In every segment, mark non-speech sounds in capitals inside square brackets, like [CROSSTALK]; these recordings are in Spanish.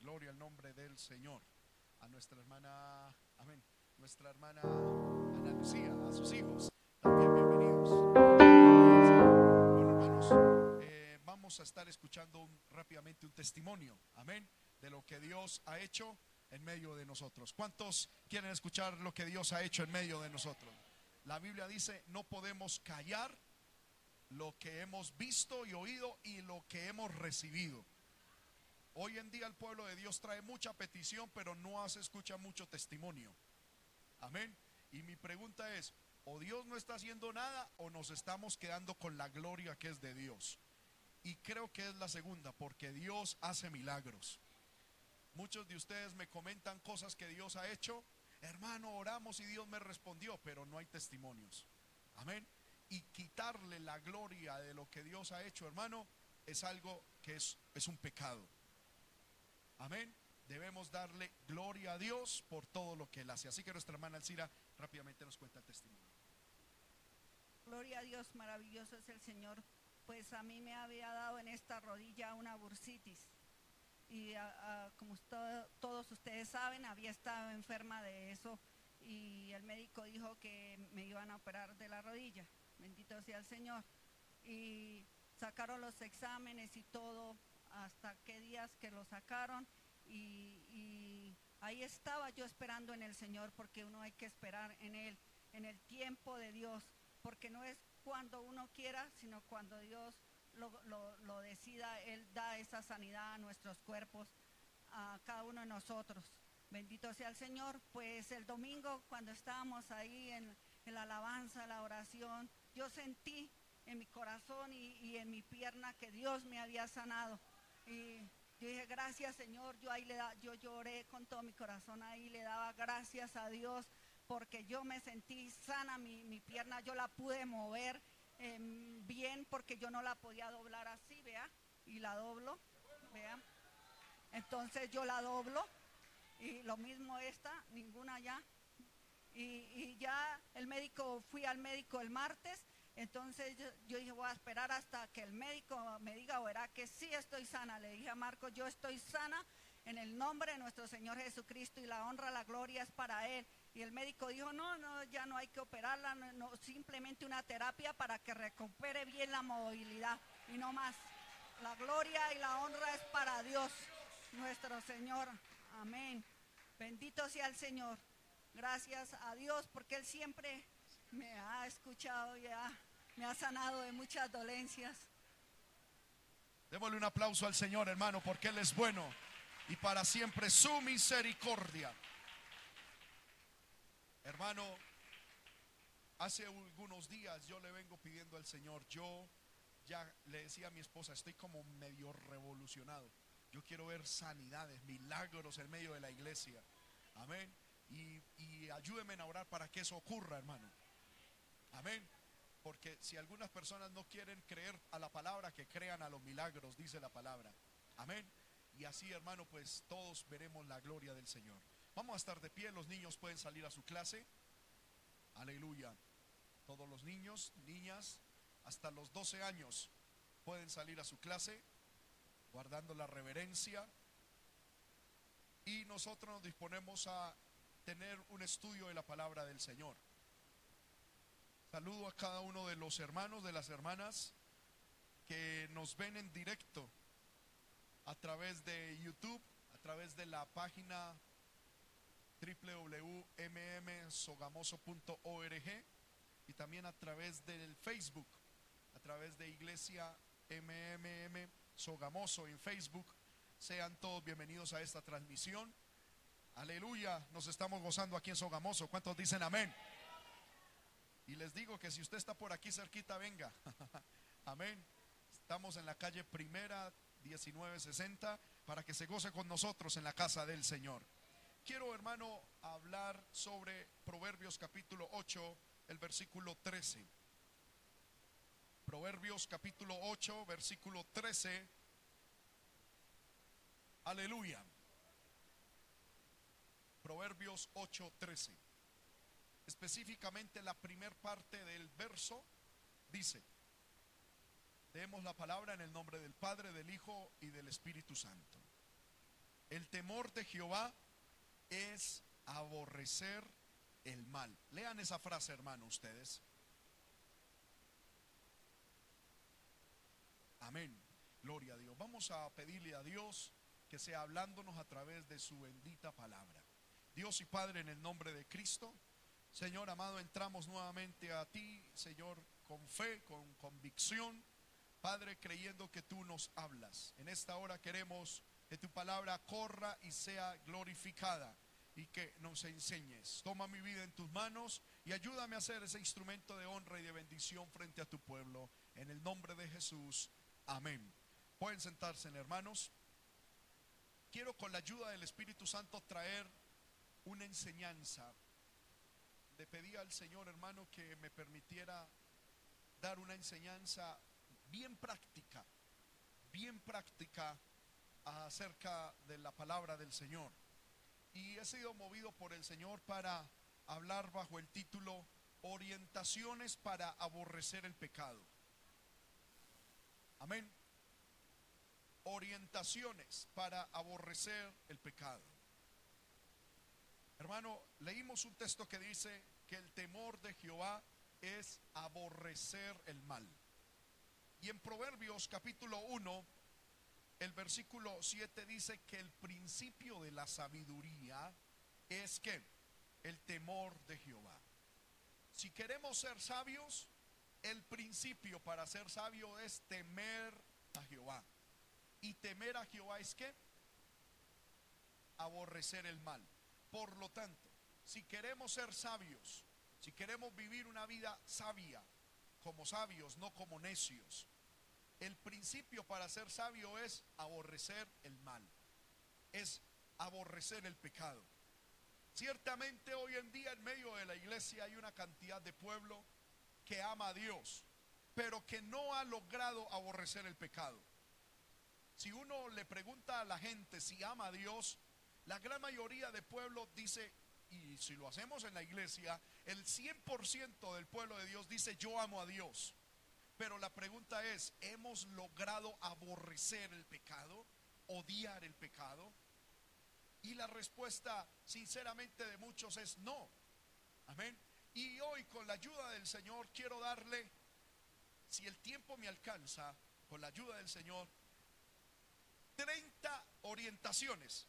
Gloria al nombre del Señor. A nuestra hermana, amén. Nuestra hermana Ana Lucía, a sus hijos, también bienvenidos. Bueno, hermanos, eh, vamos a estar escuchando rápidamente un testimonio, amén, de lo que Dios ha hecho en medio de nosotros. ¿Cuántos quieren escuchar lo que Dios ha hecho en medio de nosotros? La Biblia dice, no podemos callar lo que hemos visto y oído y lo que hemos recibido. Hoy en día el pueblo de Dios trae mucha petición, pero no se escucha mucho testimonio. Amén. Y mi pregunta es, o Dios no está haciendo nada o nos estamos quedando con la gloria que es de Dios. Y creo que es la segunda, porque Dios hace milagros. Muchos de ustedes me comentan cosas que Dios ha hecho. Hermano, oramos y Dios me respondió, pero no hay testimonios. Amén. Y quitarle la gloria de lo que Dios ha hecho, hermano, es algo que es, es un pecado. Amén. Debemos darle gloria a Dios por todo lo que Él hace. Así que nuestra hermana Alcira rápidamente nos cuenta el testimonio. Gloria a Dios, maravilloso es el Señor. Pues a mí me había dado en esta rodilla una bursitis. Y como to- todos ustedes saben, había estado enferma de eso. Y el médico dijo que me iban a operar de la rodilla. Bendito sea el Señor. Y sacaron los exámenes y todo. Hasta qué días que lo sacaron. Y, ahí estaba yo esperando en el Señor, porque uno hay que esperar en Él, en el tiempo de Dios porque no es cuando uno quiera, sino cuando Dios lo, lo- lo decida, Él da esa sanidad a nuestros cuerpos, a cada uno de nosotros. Bendito sea el Señor. Pues el domingo, cuando estábamos ahí en, en la alabanza, la oración, yo sentí en mi corazón y, y en mi pierna que Dios me había sanado. Y yo dije, gracias Señor, yo ahí le da, yo lloré con todo mi corazón, ahí le daba gracias a Dios porque yo me sentí sana, mi, mi pierna yo la pude mover em, bien porque yo no la podía doblar así, vea, y la doblo, vea. Entonces yo la doblo y lo mismo esta, ninguna ya. Y, y ya el médico, fui al médico el martes, entonces yo, dije, voy a esperar hasta que el médico me diga, verá que sí estoy sana. Le dije a Marco, yo estoy sana en el nombre de nuestro Señor Jesucristo y la honra, la gloria es para Él. Y el médico dijo, no, no, ya no hay que operarla, no, no, simplemente una terapia para que recupere bien la movilidad y no más. La gloria y la honra es para Dios, nuestro Señor. Amén. Bendito sea el Señor. Gracias a Dios porque Él siempre me ha escuchado y ha- me ha sanado de muchas dolencias. Démosle un aplauso al Señor, hermano, porque Él es bueno y para siempre su misericordia. Hermano, hace algunos días yo le vengo pidiendo al Señor, yo ya le decía a mi esposa, estoy como medio revolucionado. Yo quiero ver sanidades, milagros en medio de la iglesia. Amén. Y, y ayúdeme a orar para que eso ocurra, hermano. Amén. Porque si algunas personas no quieren creer a la palabra, que crean a los milagros, dice la palabra. Amén. Y así, hermano, pues todos veremos la gloria del Señor. Vamos a estar de pie, los niños pueden salir a su clase. Aleluya. Todos los niños, niñas, hasta los 12 años pueden salir a su clase, guardando la reverencia. Y nosotros nos disponemos a tener un estudio de la palabra del Señor. Saludo a cada uno de los hermanos, de las hermanas que nos ven en directo a través de YouTube, a través de la página www.mmsogamoso.org y también a través del Facebook, a través de Iglesia MMM Sogamoso en Facebook. Sean todos bienvenidos a esta transmisión. Aleluya, nos estamos gozando aquí en Sogamoso. ¿Cuántos dicen amén? Y les digo que si usted está por aquí cerquita, venga. [LAUGHS] Amén. Estamos en la calle Primera 1960 para que se goce con nosotros en la casa del Señor. Quiero, hermano, hablar sobre Proverbios capítulo 8, el versículo 13. Proverbios capítulo 8, versículo 13. Aleluya. Proverbios 8, 13 específicamente la primer parte del verso, dice, leemos la palabra en el nombre del Padre, del Hijo y del Espíritu Santo. El temor de Jehová es aborrecer el mal. Lean esa frase, hermano, ustedes. Amén. Gloria a Dios. Vamos a pedirle a Dios que sea hablándonos a través de su bendita palabra. Dios y Padre, en el nombre de Cristo, Señor amado, entramos nuevamente a ti, Señor, con fe, con convicción, Padre, creyendo que tú nos hablas. En esta hora queremos que tu palabra corra y sea glorificada y que nos enseñes. Toma mi vida en tus manos y ayúdame a ser ese instrumento de honra y de bendición frente a tu pueblo. En el nombre de Jesús. Amén. Pueden sentarse, hermanos. Quiero con la ayuda del Espíritu Santo traer una enseñanza. Le pedí al Señor, hermano, que me permitiera dar una enseñanza bien práctica, bien práctica acerca de la palabra del Señor. Y he sido movido por el Señor para hablar bajo el título Orientaciones para aborrecer el pecado. Amén. Orientaciones para aborrecer el pecado. Hermano, leímos un texto que dice que el temor de Jehová es aborrecer el mal. Y en Proverbios capítulo 1, el versículo 7 dice que el principio de la sabiduría es que el temor de Jehová. Si queremos ser sabios, el principio para ser sabio es temer a Jehová. Y temer a Jehová es que aborrecer el mal. Por lo tanto, si queremos ser sabios, si queremos vivir una vida sabia, como sabios, no como necios, el principio para ser sabio es aborrecer el mal, es aborrecer el pecado. Ciertamente hoy en día en medio de la iglesia hay una cantidad de pueblo que ama a Dios, pero que no ha logrado aborrecer el pecado. Si uno le pregunta a la gente si ama a Dios, la gran mayoría de pueblo dice, y si lo hacemos en la iglesia, el 100% del pueblo de Dios dice, yo amo a Dios. Pero la pregunta es, ¿hemos logrado aborrecer el pecado? ¿Odiar el pecado? Y la respuesta, sinceramente, de muchos es no. Amén. Y hoy, con la ayuda del Señor, quiero darle, si el tiempo me alcanza, con la ayuda del Señor, 30 orientaciones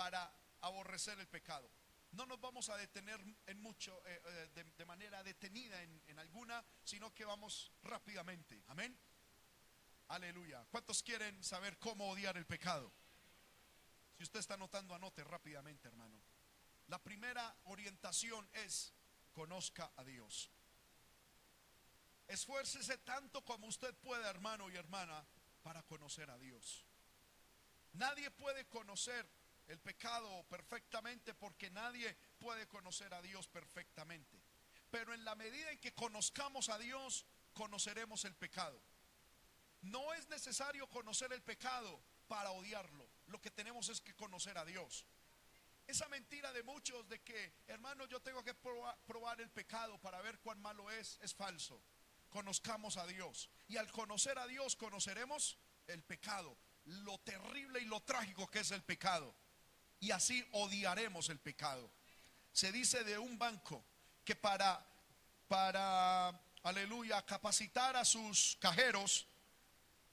para aborrecer el pecado. No nos vamos a detener en mucho, eh, eh, de, manera detenida en, en alguna, sino que vamos rápidamente. Amén. Aleluya. ¿Cuántos quieren saber cómo odiar el pecado? Si usted está anotando, anote rápidamente, hermano. La primera orientación es conozca a Dios. Esfuércese tanto como usted pueda, hermano y hermana, para conocer a Dios. Nadie puede conocer el pecado perfectamente porque nadie puede conocer a Dios perfectamente. Pero en la medida en que conozcamos a Dios, conoceremos el pecado. No es necesario conocer el pecado para odiarlo. Lo que tenemos es que conocer a Dios. Esa mentira de muchos de que, hermano, yo tengo que probar, el pecado para ver cuán malo es, es falso. Conozcamos a Dios. Y al conocer a Dios, conoceremos el pecado, lo terrible y lo trágico que es el pecado y así odiaremos el pecado. Se dice de un banco que para, para, aleluya, capacitar a sus cajeros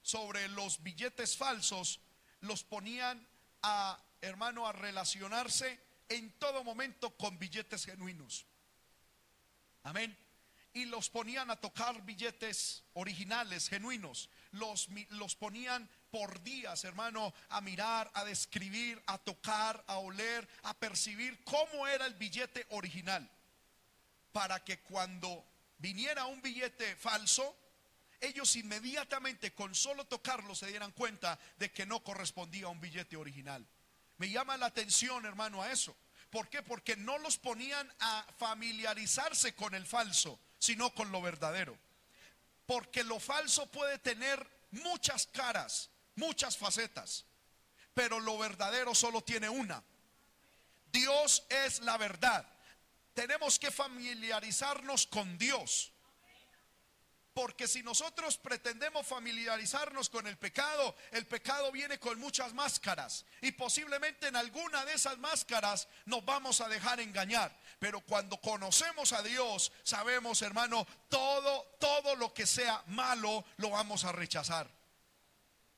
sobre los billetes falsos, los ponían a, hermano, a relacionarse en todo momento con billetes genuinos. Amén. Y los ponían a tocar billetes originales, genuinos. Los, los ponían por días, hermano, a mirar, a describir, a tocar, a oler, a percibir cómo era el billete original. Para que cuando viniera un billete falso, ellos inmediatamente con solo tocarlo se dieran cuenta de que no correspondía a un billete original. Me llama la atención, hermano, a eso. ¿Por qué? Porque no los ponían a familiarizarse con el falso, sino con lo verdadero. Porque lo falso puede tener muchas caras, muchas facetas, pero lo verdadero solo tiene una. Dios es la verdad. Tenemos que familiarizarnos con Dios Porque si nosotros pretendemos familiarizarnos con el pecado, el pecado viene con muchas máscaras y posiblemente en alguna de esas máscaras nos vamos a dejar engañar. Pero cuando conocemos a Dios, sabemos, hermano, todo todo lo que sea malo lo vamos a rechazar.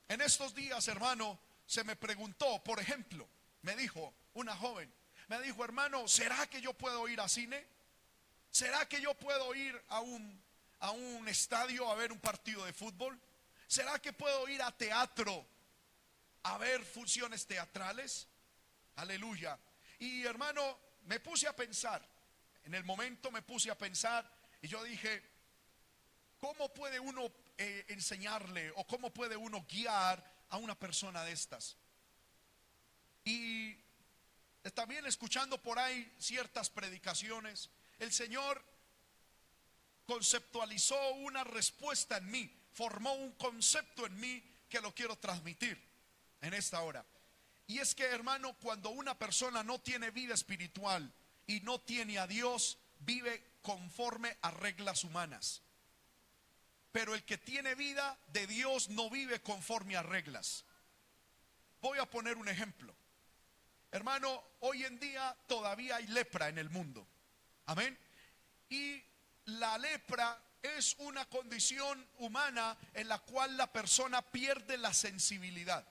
En estos días, hermano, se me preguntó, por ejemplo, me dijo una joven, me dijo, hermano, ¿será que yo puedo ir a cine? ¿Será que yo puedo ir a un, a un estadio a ver un partido de fútbol? ¿Será que puedo ir a teatro a ver funciones teatrales? Aleluya. Y hermano, me puse a pensar, en el momento me puse a pensar y yo dije, ¿cómo puede uno eh, enseñarle o cómo puede uno guiar a una persona de estas? Y también escuchando por ahí ciertas predicaciones, el Señor conceptualizó una respuesta en mí, formó un concepto en mí que lo quiero transmitir en esta hora. Y es que, hermano, cuando una persona no tiene vida espiritual y no tiene a Dios, vive conforme a reglas humanas. Pero el que tiene vida de Dios no vive conforme a reglas. Voy a poner un ejemplo. Hermano, hoy en día todavía hay lepra en el mundo. Amén. Y la lepra es una condición humana en la cual la persona pierde la sensibilidad.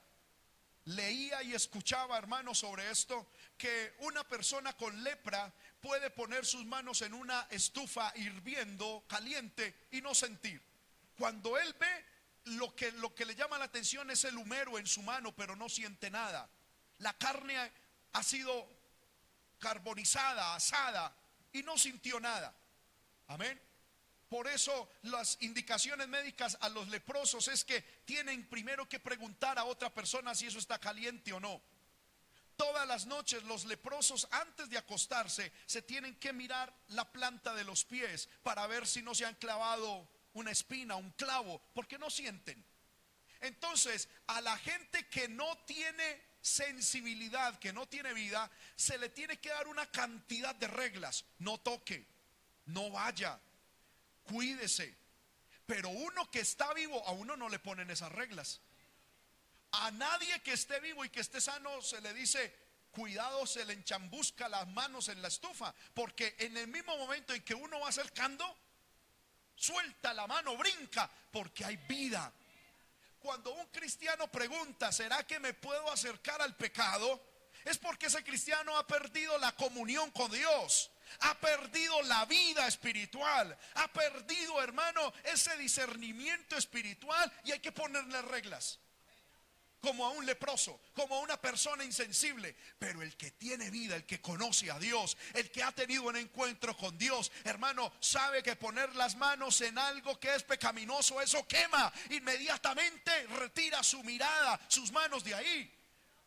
Leía y escuchaba, hermano, sobre esto, que una persona con lepra puede poner sus manos en una estufa hirviendo, caliente, y no sentir. Cuando él ve, lo que, lo que le llama la atención es el humero en su mano, pero no siente nada. La carne ha sido carbonizada, asada, y no sintió nada. Amén. Por eso las indicaciones médicas a los leprosos es que tienen primero que preguntar a otra persona si eso está caliente o no. Todas las noches los leprosos antes de acostarse se tienen que mirar la planta de los pies para ver si no se han clavado una espina, un clavo, porque no sienten. Entonces, a la gente que no tiene sensibilidad, que no tiene vida, se le tiene que dar una cantidad de reglas. No toque, no vaya, cuídese. Pero uno que está vivo, a uno no le ponen esas reglas. A nadie que esté vivo y que esté sano se le dice, cuidado, se le enchambusca las manos en la estufa. Porque en el mismo momento en que uno va acercando, suelta la mano, brinca, porque hay vida. Cuando un cristiano pregunta, ¿será que me puedo acercar al pecado? Es porque ese cristiano ha perdido la comunión con Dios, ha perdido la vida espiritual, ha perdido, hermano, ese discernimiento espiritual y hay que ponerle reglas como a un leproso, como a una persona insensible. Pero el que tiene vida, el que conoce a Dios, el que ha tenido un encuentro con Dios, hermano, sabe que poner las manos en algo que es pecaminoso, eso quema. Inmediatamente retira su mirada, sus manos de ahí.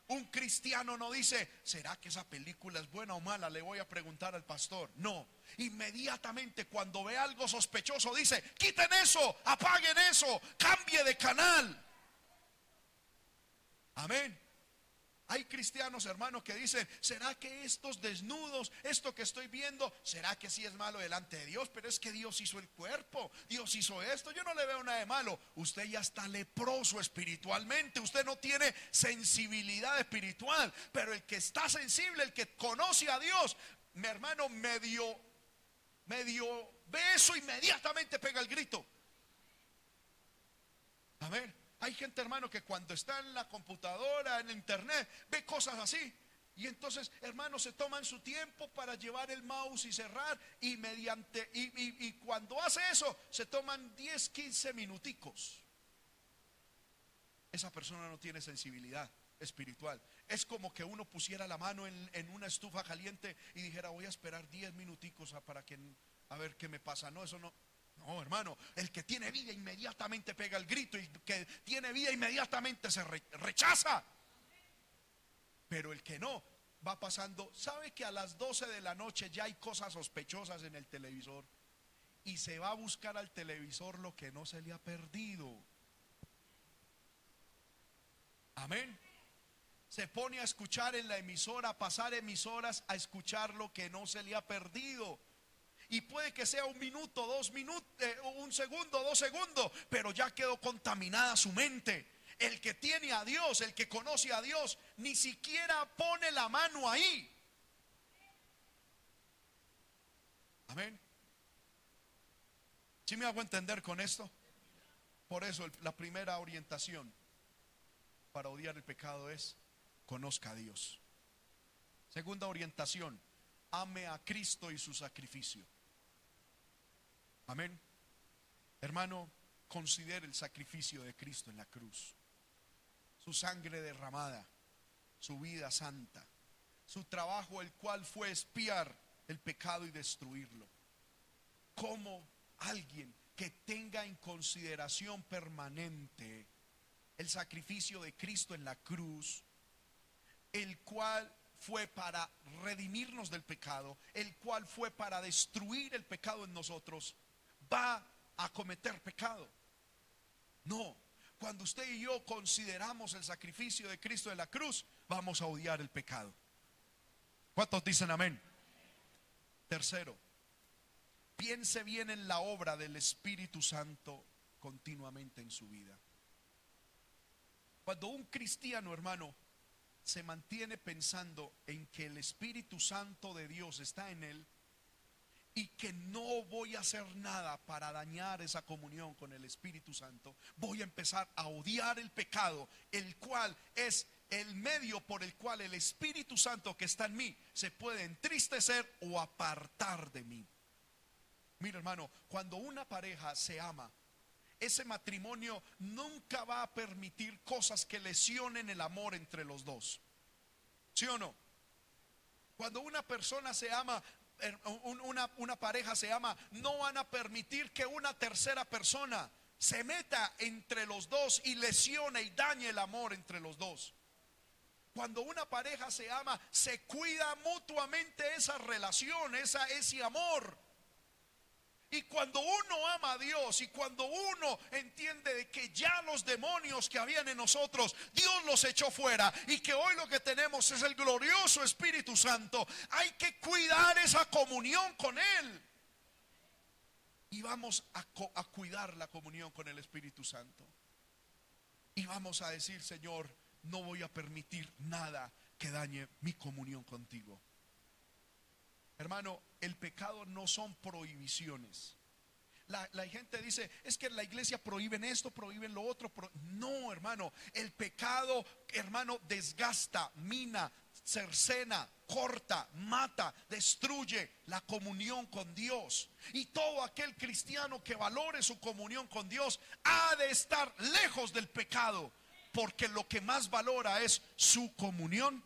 Un cristiano no dice, ¿será que esa película es buena o mala? Le voy a preguntar al pastor. No, inmediatamente cuando ve algo sospechoso dice, quiten eso, apaguen eso, cambie de canal. Amén. Hay cristianos, hermanos, que dicen, ¿será que estos desnudos, esto que estoy viendo, será que sí es malo delante de Dios? Pero es que Dios hizo el cuerpo, Dios hizo esto, yo no le veo nada de malo. Usted ya está leproso espiritualmente, usted no tiene sensibilidad espiritual, pero el que está sensible, el que conoce a Dios, mi hermano medio, medio ve eso, inmediatamente pega el grito. Amén. Hay gente, hermano, que cuando está en la computadora, en internet, ve cosas así. Y entonces, hermanos, se toman su tiempo para llevar el mouse y cerrar. Y mediante, y, cuando hace eso, se toman 10, 15 minuticos. Esa persona no tiene sensibilidad espiritual. Es como que uno pusiera la mano en, una estufa caliente y dijera, voy a esperar 10 minuticos para que a ver qué me pasa. No, eso no, no, hermano, el que tiene vida inmediatamente pega el grito y que tiene vida inmediatamente se rechaza. Pero el que no va pasando, sabe que a las 12 de la noche ya hay cosas sospechosas en el televisor y se va a buscar al televisor lo que no se le ha perdido. Amén. Se pone a escuchar en la emisora, a pasar emisoras, a escuchar lo que no se le ha perdido y puede que sea un minuto, dos minutos, eh, un segundo, dos segundos, pero ya quedó contaminada su mente. El que tiene a Dios, el que conoce a Dios, ni siquiera pone la mano ahí. Amén. ¿Sí me hago entender con esto? Por eso la primera orientación para odiar el pecado es conozca a Dios. Segunda orientación, ame a Cristo y su sacrificio. Amén. Hermano, considere el sacrificio de Cristo en la cruz. Su sangre derramada, su vida santa, su trabajo el cual fue espiar el pecado y destruirlo. Como alguien que tenga en consideración permanente el sacrificio de Cristo en la cruz, el cual fue para redimirnos del pecado, el cual fue para destruir el pecado en nosotros, va a cometer pecado. No, cuando usted y yo consideramos el sacrificio de Cristo en la cruz, vamos a odiar el pecado. ¿Cuántos dicen amén? Tercero, piense bien en la obra del Espíritu Santo continuamente en su vida. Cuando un cristiano, hermano, se mantiene pensando en que el Espíritu Santo de Dios está en él y que no voy a hacer nada para dañar esa comunión con el Espíritu Santo, voy a empezar a odiar el pecado, el cual es el medio por el cual el Espíritu Santo que está en mí se puede entristecer o apartar de mí. Mira hermano, cuando una pareja se ama, ese matrimonio nunca va a permitir cosas que lesionen el amor entre los dos. ¿Sí o no? Cuando una persona se ama, una, una, pareja se ama, no van a permitir que una tercera persona se meta entre los dos y lesione y dañe el amor entre los dos. Cuando una pareja se ama, se cuida mutuamente esa relación, esa, ese amor. Y cuando uno ama a Dios y cuando uno entiende de que ya los demonios que habían en nosotros, Dios los echó fuera y que hoy lo que tenemos es el glorioso Espíritu Santo, hay que cuidar esa comunión con Él. Y vamos a, a cuidar la comunión con el Espíritu Santo. Y vamos a decir, Señor, no voy a permitir nada que dañe mi comunión contigo. Hermano, el pecado no son prohibiciones. La, gente dice, es que la iglesia prohíben esto, prohíben lo otro. no, hermano, el pecado, hermano, desgasta, mina, cercena, corta, mata, destruye la comunión con Dios. Y todo aquel cristiano que valore su comunión con Dios ha de estar lejos del pecado, porque lo que más valora es su comunión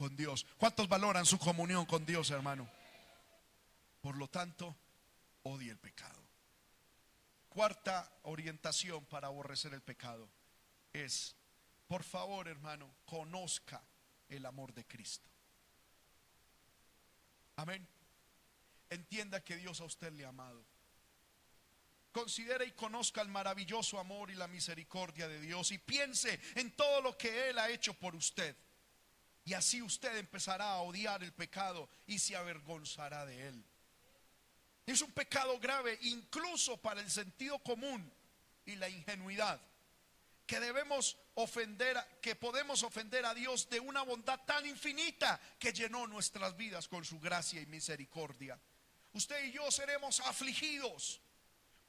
con Dios. ¿Cuántos valoran su comunión con Dios, hermano? Por lo tanto, odie el pecado. Cuarta orientación para aborrecer el pecado es, por favor, hermano, conozca el amor de Cristo. Amén. Entienda que Dios a usted le ha amado. Considere y conozca el maravilloso amor y la misericordia de Dios y piense en todo lo que Él ha hecho por usted. Y así usted empezará a odiar el pecado y se avergonzará de él. Es un pecado grave incluso para el sentido común y la ingenuidad. Que debemos ofender, que podemos ofender a Dios de una bondad tan infinita que llenó nuestras vidas con su gracia y misericordia. Usted y yo seremos afligidos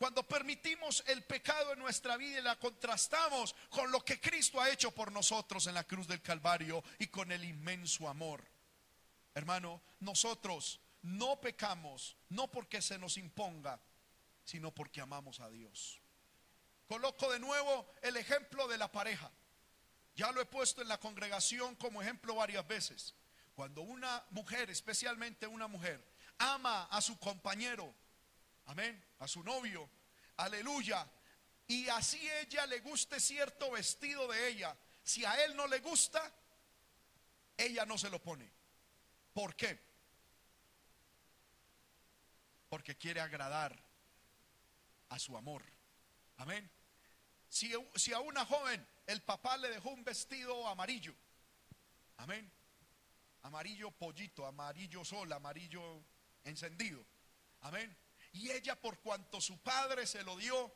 cuando permitimos el pecado en nuestra vida y la contrastamos con lo que Cristo ha hecho por nosotros en la cruz del Calvario y con el inmenso amor. Hermano, nosotros no pecamos, no porque se nos imponga, sino porque amamos a Dios. Coloco de nuevo el ejemplo de la pareja. Ya lo he puesto en la congregación como ejemplo varias veces. Cuando una mujer, especialmente una mujer, ama a su compañero, amén, a su novio, aleluya, y así ella le guste cierto vestido de ella, si a él no le gusta, ella no se lo pone. ¿Por qué? Porque quiere agradar a su amor. Amén. Si, si, a una joven el papá le dejó un vestido amarillo, amén, amarillo pollito, amarillo sol, amarillo encendido, Amén. Y ella por cuanto su padre se lo dio,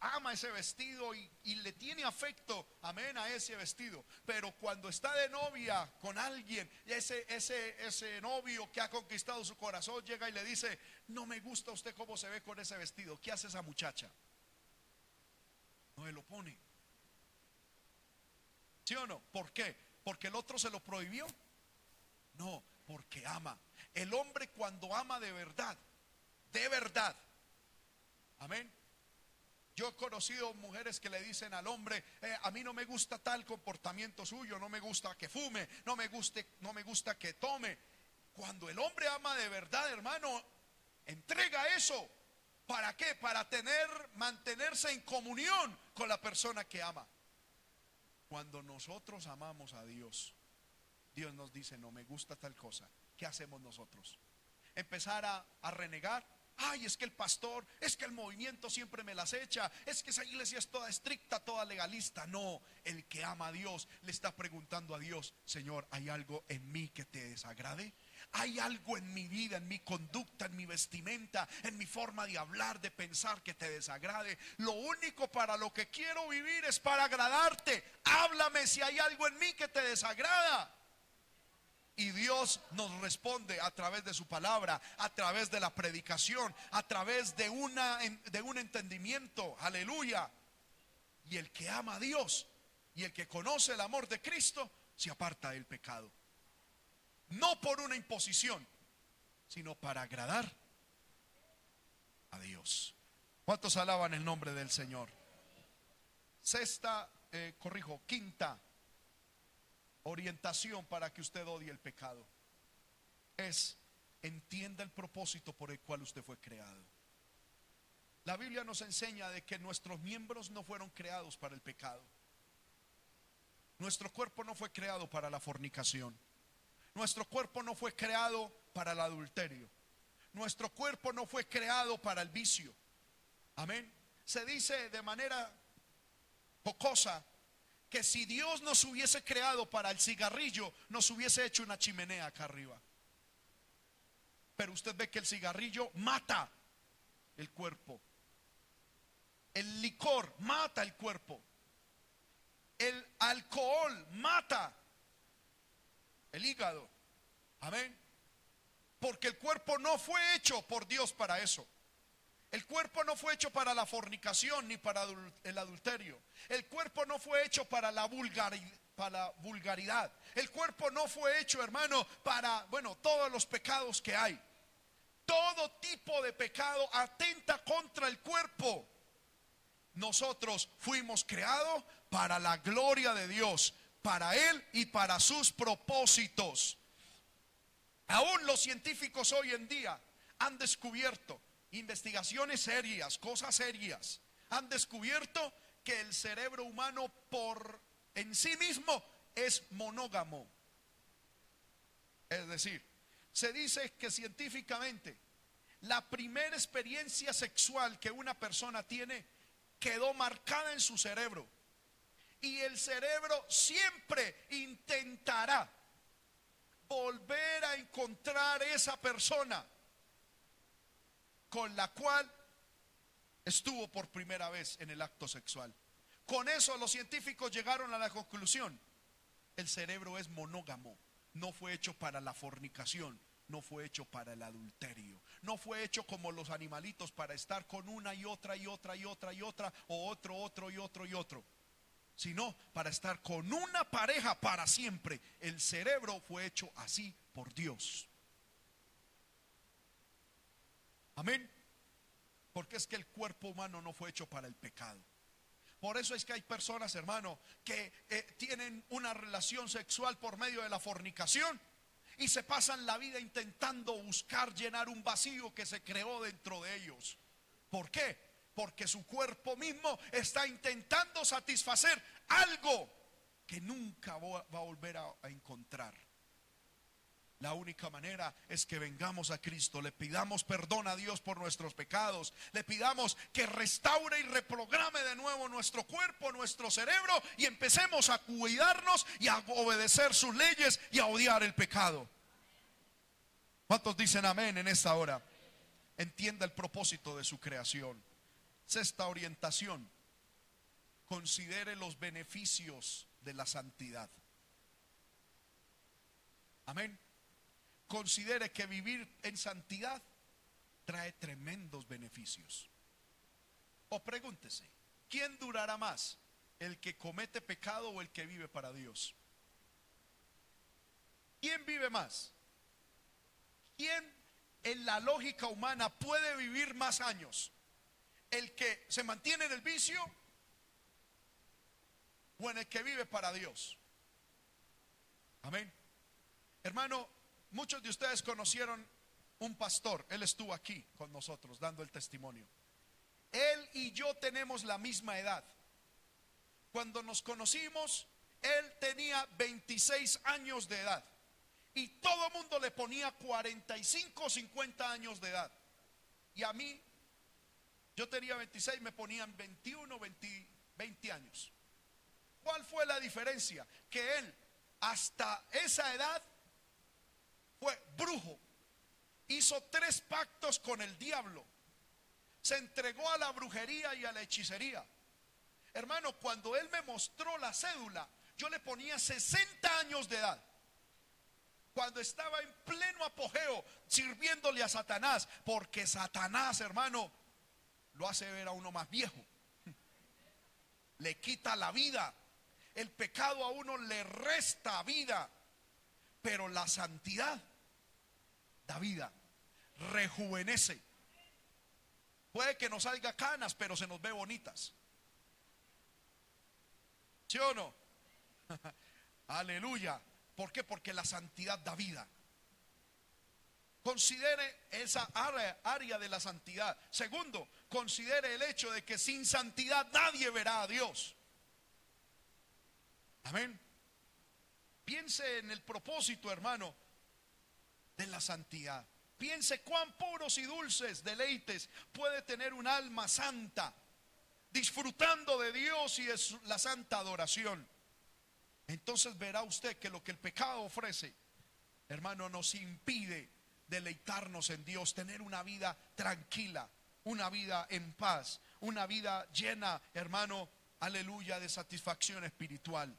ama ese vestido y, le tiene afecto, amén, a ese vestido. Pero cuando está de novia con alguien, ese, ese, ese novio que ha conquistado su corazón llega y le dice, no me gusta usted cómo se ve con ese vestido. ¿Qué hace esa muchacha? No me lo pone. ¿Sí o no? ¿Por qué? ¿Porque el otro se lo prohibió? No, porque ama. El hombre cuando ama de verdad, de verdad, amén yo he conocido mujeres que le dicen al hombre, eh, a mí no me gusta tal comportamiento suyo, no me gusta que fume, no me guste, no me gusta que tome. Cuando el hombre ama de verdad, hermano, entrega eso. ¿Para qué? Para tener, mantenerse en comunión con la persona que ama. Cuando nosotros amamos a Dios, Dios nos dice, no me gusta tal cosa. ¿Qué hacemos nosotros? Empezar a, a renegar Ay, es que el pastor, es que el movimiento siempre me las echa, es que esa iglesia es toda estricta, toda legalista. No, el que ama a Dios le está preguntando a Dios, Señor, ¿hay algo en mí que te desagrade? ¿Hay algo en mi vida, en mi conducta, en mi vestimenta, en mi forma de hablar, de pensar que te desagrade? Lo único para lo que quiero vivir es para agradarte. Háblame si hay algo en mí que te desagrada. Y Dios nos responde a través de su palabra, a través de la predicación, a través de, una, de un entendimiento. Aleluya. Y el que ama a Dios y el que conoce el amor de Cristo se aparta del pecado. No por una imposición, sino para agradar a Dios. ¿Cuántos alaban el nombre del Señor? Sexta, eh, corrijo, quinta orientación para que usted odie el pecado es entienda el propósito por el cual usted fue creado. La Biblia nos enseña de que nuestros miembros no fueron creados para el pecado. Nuestro cuerpo no fue creado para la fornicación. Nuestro cuerpo no fue creado para el adulterio. Nuestro cuerpo no fue creado para el vicio. Amén. Se dice de manera pocosa que si Dios nos hubiese creado para el cigarrillo, nos hubiese hecho una chimenea acá arriba. Pero usted ve que el cigarrillo mata el cuerpo. El licor mata el cuerpo. El alcohol mata el hígado. Amén. Porque el cuerpo no fue hecho por Dios para eso. El cuerpo no fue hecho para la fornicación ni para el adulterio. El cuerpo no fue hecho para la vulgaridad. El cuerpo no fue hecho, hermano, para, bueno, todos los pecados que hay. Todo tipo de pecado atenta contra el cuerpo. Nosotros fuimos creados para la gloria de Dios, para Él y para sus propósitos. Aún los científicos hoy en día han descubierto investigaciones serias, cosas serias, han descubierto que el cerebro humano por en sí mismo es monógamo. Es decir, se dice que científicamente la primera experiencia sexual que una persona tiene quedó marcada en su cerebro. Y el cerebro siempre intentará volver a encontrar esa persona con la cual estuvo por primera vez en el acto sexual. Con eso los científicos llegaron a la conclusión, el cerebro es monógamo, no fue hecho para la fornicación, no fue hecho para el adulterio, no fue hecho como los animalitos para estar con una y otra y otra y otra y otra, o otro, otro y otro y otro, sino para estar con una pareja para siempre. El cerebro fue hecho así por Dios. Amén. Porque es que el cuerpo humano no fue hecho para el pecado. Por eso es que hay personas, hermano, que eh, tienen una relación sexual por medio de la fornicación y se pasan la vida intentando buscar llenar un vacío que se creó dentro de ellos. ¿Por qué? Porque su cuerpo mismo está intentando satisfacer algo que nunca va a volver a encontrar. La única manera es que vengamos a Cristo, le pidamos perdón a Dios por nuestros pecados, le pidamos que restaure y reprograme de nuevo nuestro cuerpo, nuestro cerebro y empecemos a cuidarnos y a obedecer sus leyes y a odiar el pecado. ¿Cuántos dicen amén en esta hora? entienda el propósito de su creación. Sexta orientación, considere los beneficios de la santidad. Amén. Considere que vivir en santidad trae tremendos beneficios. O pregúntese, ¿quién durará más? ¿El que comete pecado o el que vive para Dios? ¿Quién vive más? ¿Quién en la lógica humana puede vivir más años? ¿El que se mantiene en el vicio o en el que vive para Dios? Amén. Hermano, muchos de ustedes conocieron un pastor, él estuvo aquí con nosotros dando el testimonio. Él y yo tenemos la misma edad. Cuando nos conocimos, él tenía 26 años de edad. Y todo el mundo le ponía 45 o 50 años de edad. Y a mí, yo tenía 26, me ponían 21, 20, 20 años. ¿Cuál fue la diferencia? Que él hasta esa edad fue brujo. Hizo tres pactos con el diablo. Se entregó a la brujería y a la hechicería. Hermano, cuando él me mostró la cédula, yo le ponía 60 años de edad. Cuando estaba en pleno apogeo sirviéndole a Satanás, porque Satanás, hermano, lo hace ver a uno más viejo. Le quita la vida. El pecado a uno le resta vida. Pero la santidad da vida, rejuvenece. Puede que nos salga canas, pero se nos ve bonitas. ¿Sí o no? [LAUGHS] Aleluya. ¿Por qué? Porque la santidad da vida. Considere esa área, de la santidad. Segundo, considere el hecho de que sin santidad nadie verá a Dios. Amén. Piense en el propósito, hermano, de la santidad. Piense cuán puros y dulces deleites puede tener un alma santa, disfrutando de Dios y de la santa adoración. Entonces verá usted que lo que el pecado ofrece, hermano, nos impide deleitarnos en Dios, tener una vida tranquila, una vida en paz, una vida llena, hermano, aleluya, de satisfacción espiritual.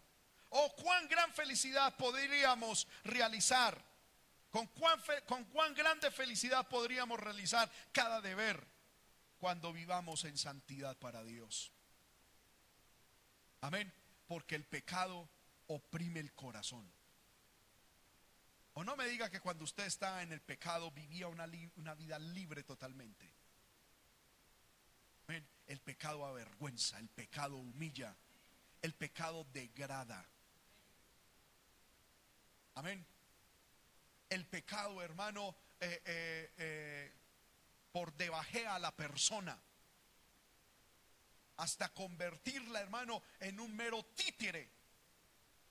Oh, cuán gran felicidad podríamos realizar ¿Con cuán, ¿Con cuán grande felicidad podríamos realizar cada deber cuando vivamos en santidad para Dios? Amén. Porque el pecado oprime el corazón. O no me diga que cuando usted estaba en el pecado vivía una, una vida libre totalmente. Amén. El pecado avergüenza, el pecado humilla, el pecado degrada. Amén el pecado, hermano, eh, eh, eh, por debajea a la persona. Hasta convertirla, hermano, en un mero títere.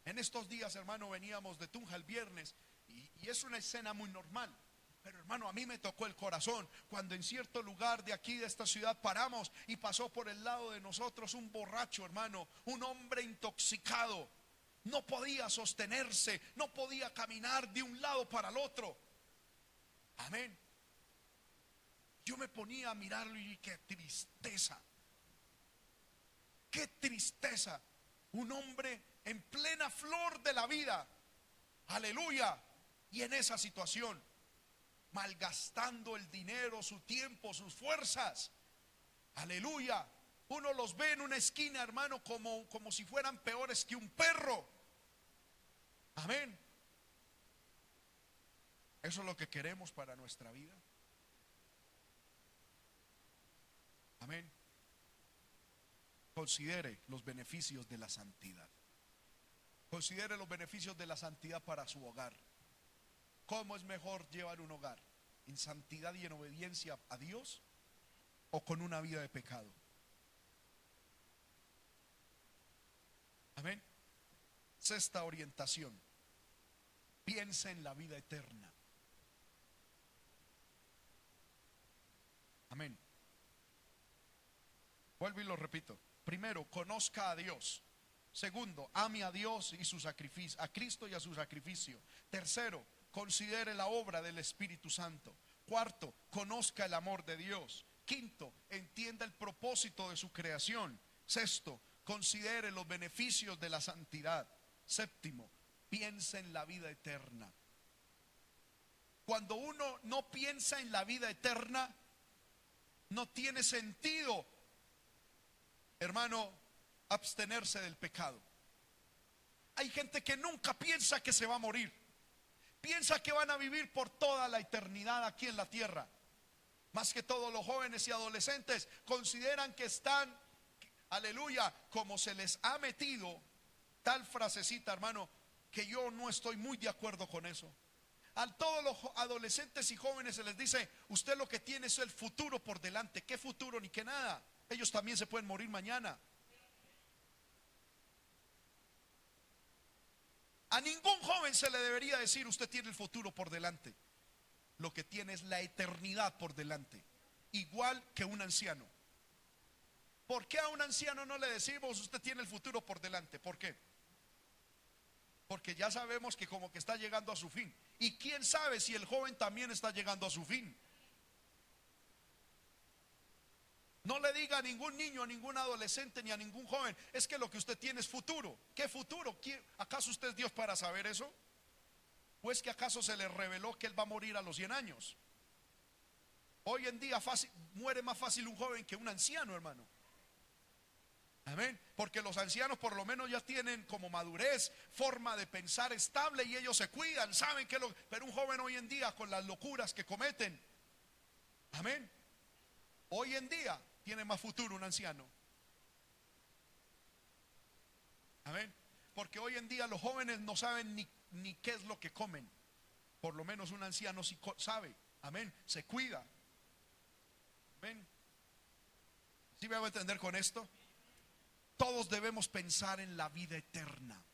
En estos días, hermano, veníamos de Tunja el viernes y, y es una escena muy normal. Pero hermano, a mí me tocó el corazón cuando en cierto lugar de aquí, de esta ciudad, paramos y pasó por el lado de nosotros un borracho, hermano, un hombre intoxicado no podía sostenerse, no podía caminar de un lado para el otro. Amén. Yo me ponía a mirarlo y qué tristeza. Qué tristeza. Un hombre en plena flor de la vida. Aleluya. Y en esa situación, malgastando el dinero, su tiempo, sus fuerzas. Aleluya uno los ve en una esquina, hermano, como, como si fueran peores que un perro. Amén. ¿Eso es lo que queremos para nuestra vida? Amén. Considere los beneficios de la santidad. Considere los beneficios de la santidad para su hogar. ¿Cómo es mejor llevar un hogar? ¿En santidad y en obediencia a Dios o con una vida de pecado? Amén. Sexta orientación. Piensa en la vida eterna. Amén. Vuelvo y lo repito. Primero, conozca a Dios. Segundo, ame a Dios y su sacrificio, a Cristo y a su sacrificio. Tercero, considere la obra del Espíritu Santo. Cuarto, conozca el amor de Dios. Quinto, entienda el propósito de su creación. Sexto, considere los beneficios de la santidad. Séptimo, piensa en la vida eterna. Cuando uno no piensa en la vida eterna, no tiene sentido, hermano, abstenerse del pecado. Hay gente que nunca piensa que se va a morir. Piensa que van a vivir por toda la eternidad aquí en la tierra. Más que todos los jóvenes y adolescentes consideran que están, aleluya, como se les ha metido tal frasecita, hermano, que yo no estoy muy de acuerdo con eso. A todos los adolescentes y jóvenes se les dice, usted lo que tiene es el futuro por delante. ¿Qué futuro ni qué nada? Ellos también se pueden morir mañana. A ningún joven se le debería decir, usted tiene el futuro por delante. Lo que tiene es la eternidad por delante. Igual que un anciano. ¿Por qué a un anciano no le decimos, usted tiene el futuro por delante? ¿Por qué? Porque ya sabemos que como que está llegando a su fin. Y quién sabe si el joven también está llegando a su fin. No le diga a ningún niño, a ningún adolescente, ni a ningún joven, es que lo que usted tiene es futuro. ¿Qué futuro? ¿Acaso usted es Dios para saber eso? ¿O es que acaso se le reveló que él va a morir a los 100 años? Hoy en día muere más fácil un joven que un anciano, hermano. Amén. Porque los ancianos por lo menos ya tienen como madurez, forma de pensar estable y ellos se cuidan, saben que lo... Pero un joven hoy en día con las locuras que cometen. Amén. Hoy en día tiene más futuro un anciano. Amén. Porque hoy en día los jóvenes no saben ni, ni qué es lo que comen. Por lo menos un anciano sí sabe. Amén. Se cuida. Amén. ¿Sí me voy a entender con esto? Todos debemos pensar en la vida eterna.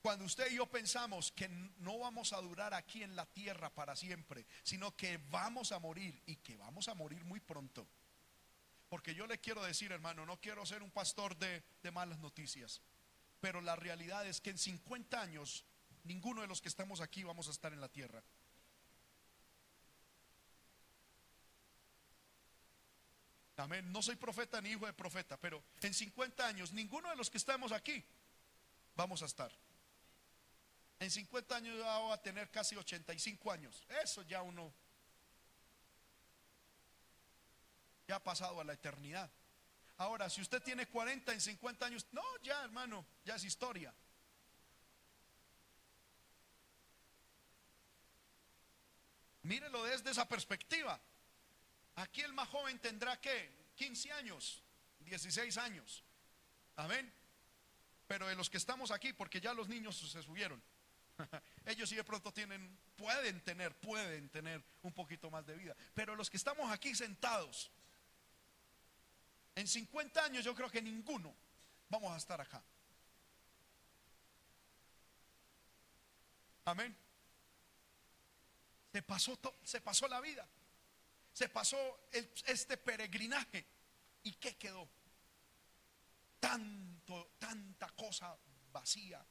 Cuando usted y yo pensamos que no vamos a durar aquí en la tierra para siempre, sino que vamos a morir y que vamos a morir muy pronto. Porque yo le quiero decir, hermano, no quiero ser un pastor de, de malas noticias, pero la realidad es que en 50 años ninguno de los que estamos aquí vamos a estar en la tierra. Amén. No soy profeta ni hijo de profeta, pero en 50 años ninguno de los que estamos aquí vamos a estar. En 50 años ya voy a tener casi 85 años. Eso ya uno ya ha pasado a la eternidad. Ahora, si usted tiene 40 en 50 años, no, ya hermano, ya es historia. Mírelo desde esa perspectiva. Aquí el más joven tendrá que 15 años, 16 años. Amén. Pero de los que estamos aquí, porque ya los niños se subieron, [LAUGHS] ellos sí de pronto tienen, pueden tener, pueden tener un poquito más de vida. Pero los que estamos aquí sentados, en 50 años yo creo que ninguno vamos a estar acá. Amén. Se pasó, se pasó la vida se pasó este peregrinaje. ¿Y qué quedó? Tanto, tanta cosa vacía,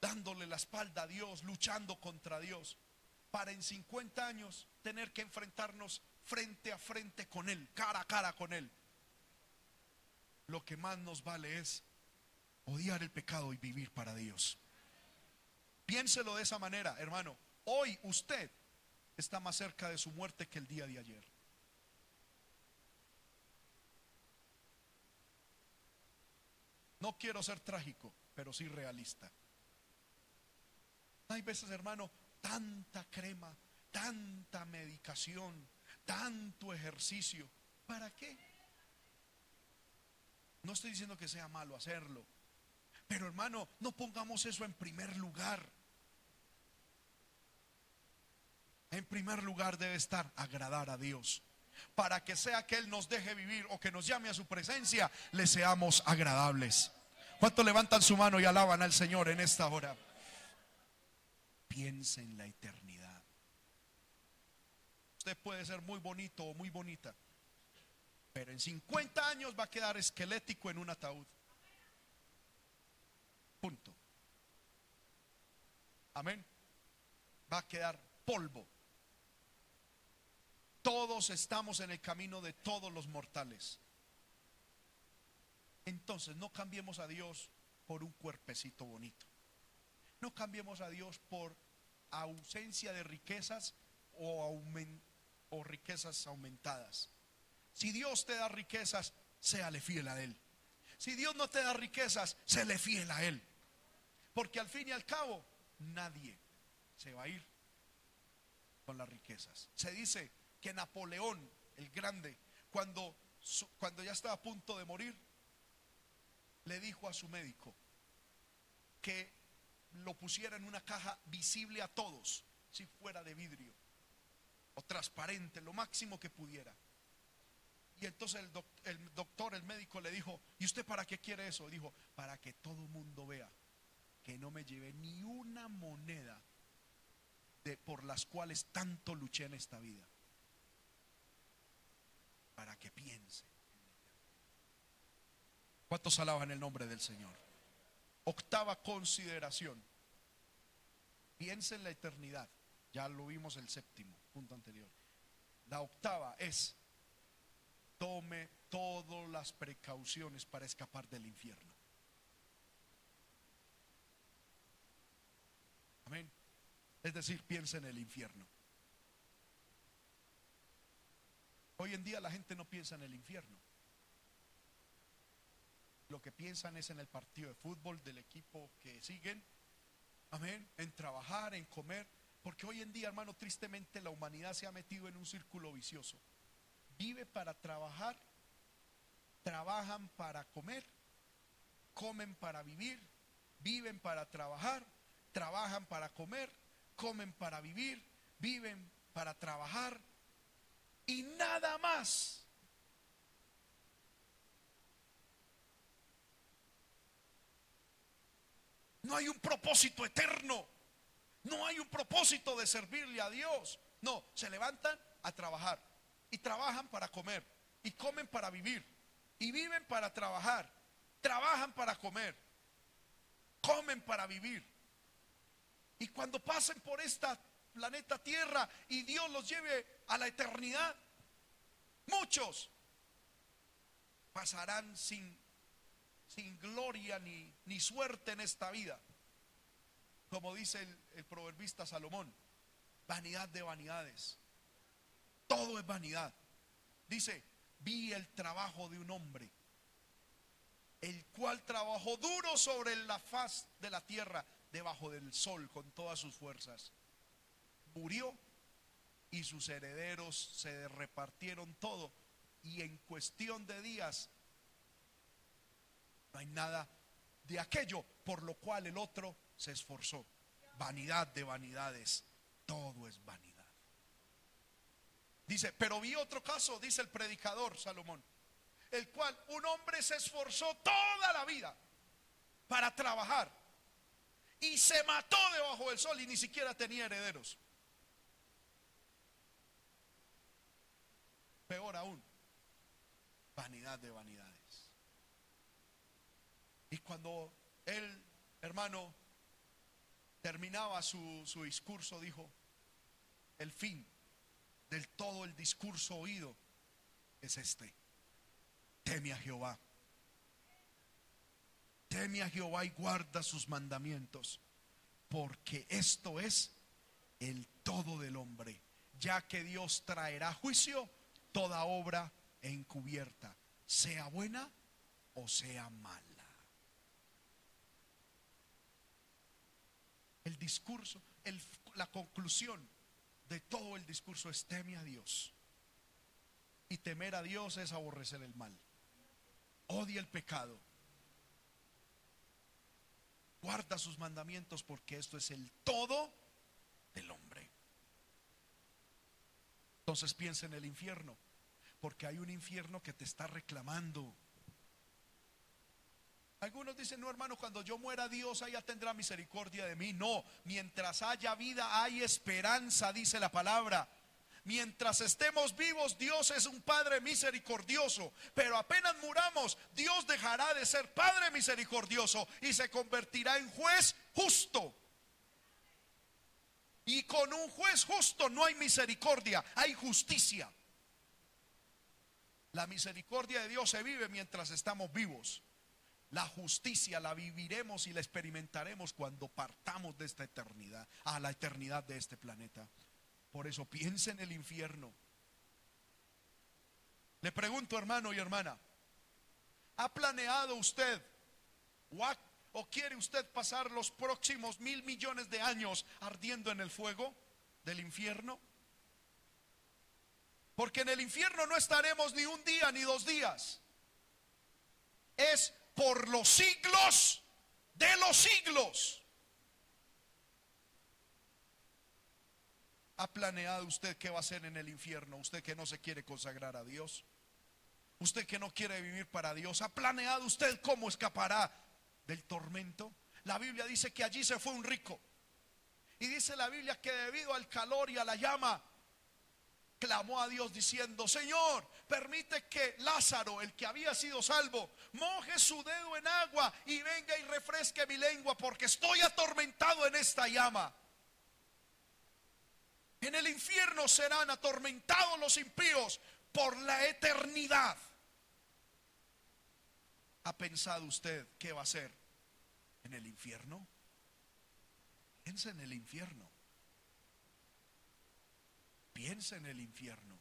dándole la espalda a Dios, luchando contra Dios, para en 50 años tener que enfrentarnos frente a frente con Él, cara a cara con Él. Lo que más nos vale es odiar el pecado y vivir para Dios. Piénselo de esa manera, hermano. Hoy usted está más cerca de su muerte que el día de ayer. No quiero ser trágico, pero sí realista. Hay veces, hermano, tanta crema, tanta medicación, tanto ejercicio. ¿Para qué? No estoy diciendo que sea malo hacerlo, pero hermano, no pongamos eso en primer lugar. En primer lugar debe estar agradar a Dios. Para que sea que Él nos deje vivir o que nos llame a su presencia, le seamos agradables. ¿Cuántos levantan su mano y alaban al Señor en esta hora? Piensa en la eternidad. Usted puede ser muy bonito o muy bonita, pero en 50 años va a quedar esquelético en un ataúd. Punto. Amén. Va a quedar polvo Todos estamos en el camino de todos los mortales. Entonces no cambiemos a Dios por un cuerpecito bonito. No cambiemos a Dios por ausencia de riquezas o, riquezas aumentadas. Si Dios te da riquezas, séale fiel a Él. Si Dios no te da riquezas, séle fiel a Él. Porque al fin y al cabo, nadie se va a ir con las riquezas. Se dice que Napoleón, el grande, cuando, cuando ya estaba a punto de morir, le dijo a su médico que lo pusiera en una caja visible a todos, si fuera de vidrio o transparente, lo máximo que pudiera. Y entonces el, el, doctor, el médico le dijo, ¿y usted para qué quiere eso? Dijo, para que todo mundo vea que no me llevé ni una moneda de, por las cuales tanto luché en esta vida. Para que piense. ¿Cuántos alaban el nombre del Señor? Octava consideración. Piensa en la eternidad. Ya lo vimos el séptimo, punto anterior. La octava es, tome todas las precauciones para escapar del infierno. Amén. Es decir, piensa en el infierno. Hoy en día la gente no piensa en el infierno. Lo que piensan es en el partido de fútbol del equipo que siguen. Amén. En trabajar, en comer. Porque hoy en día, hermano, tristemente la humanidad se ha metido en un círculo vicioso. Vive para trabajar, trabajan para comer, comen para vivir, viven para trabajar, trabajan para comer, comen para vivir, viven para trabajar y nada más. No hay un propósito eterno. No hay un propósito de servirle a Dios. No, se levantan a trabajar y trabajan para comer y comen para vivir y viven para trabajar. Trabajan para comer. Comen para vivir. Y cuando pasen por esta planeta Tierra y Dios los lleve a la eternidad, muchos pasarán sin, sin gloria ni, ni suerte en esta vida. Como dice el, el proverbista Salomón, vanidad de vanidades. Todo es vanidad. Dice, vi el trabajo de un hombre, el cual trabajó duro sobre la faz de la tierra debajo del sol con todas sus fuerzas. Murió y sus herederos se repartieron todo y en cuestión de días no hay nada de aquello por lo cual el otro se esforzó. Vanidad de vanidades, todo es vanidad. Dice, pero vi otro caso, dice el predicador Salomón, el cual un hombre se esforzó toda la vida para trabajar y se mató debajo del sol y ni siquiera tenía herederos. Peor aún, vanidad de vanidades. Y cuando él, hermano, terminaba su, su discurso, dijo, el fin del todo el discurso oído es este. Teme a Jehová Teme a Jehová y guarda sus mandamientos, porque esto es el todo del hombre, ya que Dios traerá juicio toda obra encubierta, sea buena o sea mala. El discurso, la conclusión de todo el discurso es teme a Dios. Y temer a Dios es aborrecer el mal. Odia el pecado guarda sus mandamientos porque esto es el todo del hombre. Entonces piensa en el infierno, porque hay un infierno que te está reclamando. Algunos dicen, no hermano, cuando yo muera Dios allá tendrá misericordia de mí. No, mientras haya vida hay esperanza, dice la palabra. Mientras estemos vivos, Dios es un Padre misericordioso. Pero apenas muramos, Dios dejará de ser Padre misericordioso y se convertirá en juez justo. Y con un juez justo no hay misericordia, hay justicia. La misericordia de Dios se vive mientras estamos vivos. La justicia la viviremos y la experimentaremos cuando partamos de esta eternidad, a la eternidad de este planeta. Por eso piense en el infierno. Le pregunto, hermano y hermana, ¿ha planeado usted o, o quiere usted pasar los próximos mil millones de años ardiendo en el fuego del infierno? Porque en el infierno no estaremos ni un día ni dos días. Es por los siglos de los siglos. ¿Ha planeado usted qué va a hacer en el infierno? Usted que no se quiere consagrar a Dios. Usted que no quiere vivir para Dios. ¿Ha planeado usted cómo escapará del tormento? La Biblia dice que allí se fue un rico. Y dice la Biblia que debido al calor y a la llama, clamó a Dios diciendo, Señor, permite que Lázaro, el que había sido salvo, moje su dedo en agua y venga y refresque mi lengua porque estoy atormentado en esta llama. En el infierno serán atormentados los impíos por la eternidad. ¿Ha pensado usted qué va a ser en el infierno? Piensa en el infierno. Piensa en el infierno.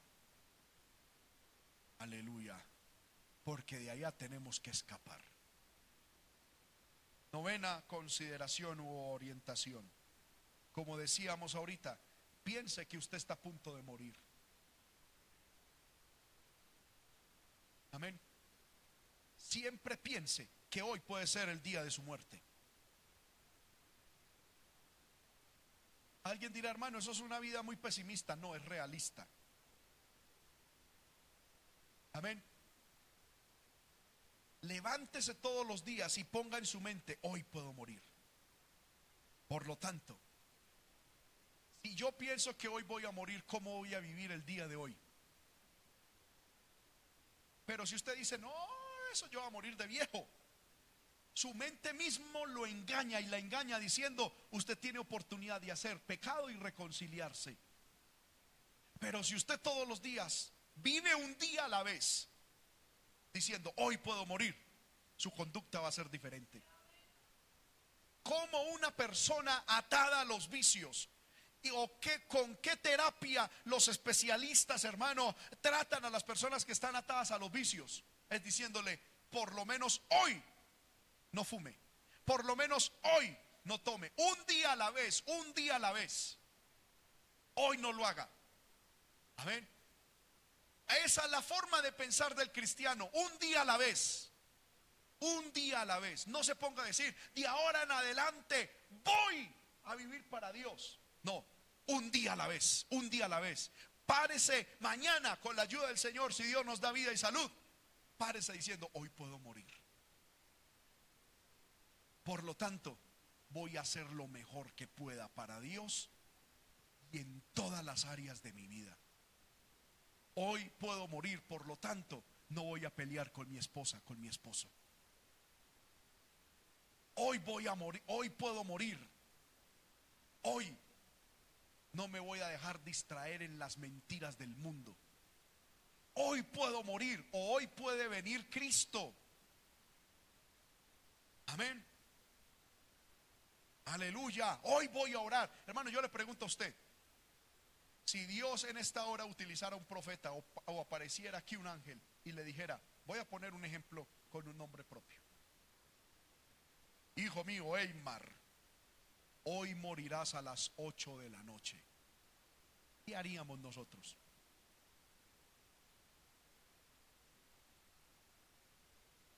Aleluya. Porque de allá tenemos que escapar. Novena consideración u orientación. Como decíamos ahorita, piense que usted está a punto de morir. Amén. Siempre piense que hoy puede ser el día de su muerte. Alguien dirá, hermano, eso es una vida muy pesimista. No, es realista. Amén. Levántese todos los días y ponga en su mente, hoy puedo morir. Por lo tanto, si yo pienso que hoy voy a morir, ¿cómo voy a vivir el día de hoy? Pero si usted dice, no, eso yo voy a morir de viejo. Su mente mismo lo engaña y la engaña diciendo, usted tiene oportunidad de hacer pecado y reconciliarse. Pero si usted todos los días vive un día a la vez, diciendo, hoy puedo morir, su conducta va a ser diferente. Como una persona atada a los vicios, o qué, con qué terapia los especialistas, hermano, tratan a las personas que están atadas a los vicios. Es diciéndole, por lo menos hoy no fume. Por lo menos hoy no tome. Un día a la vez, un día a la vez. Hoy no lo haga. Amén. Esa es la forma de pensar del cristiano. Un día a la vez. Un día a la vez. No se ponga a decir, de ahora en adelante voy a vivir para Dios. No, un día a la vez. Un día a la vez. Párese mañana con la ayuda del Señor, si Dios nos da vida y salud. Párese diciendo, hoy puedo morir. Por lo tanto, voy a hacer lo mejor que pueda para Dios y en todas las áreas de mi vida. Hoy puedo morir, por lo tanto, no voy a pelear con mi esposa, con mi esposo. Hoy voy a morir, hoy puedo morir. Hoy no me voy a dejar distraer en las mentiras del mundo. Hoy puedo morir o hoy puede venir Cristo. Amén. Aleluya. Hoy voy a orar. Hermano, yo le pregunto a usted, si Dios en esta hora utilizara un profeta o, apareciera aquí un ángel y le dijera, voy a poner un ejemplo con un nombre propio. Hijo mío, Eymar, hoy morirás a las 8 de la noche. ¿Qué haríamos nosotros?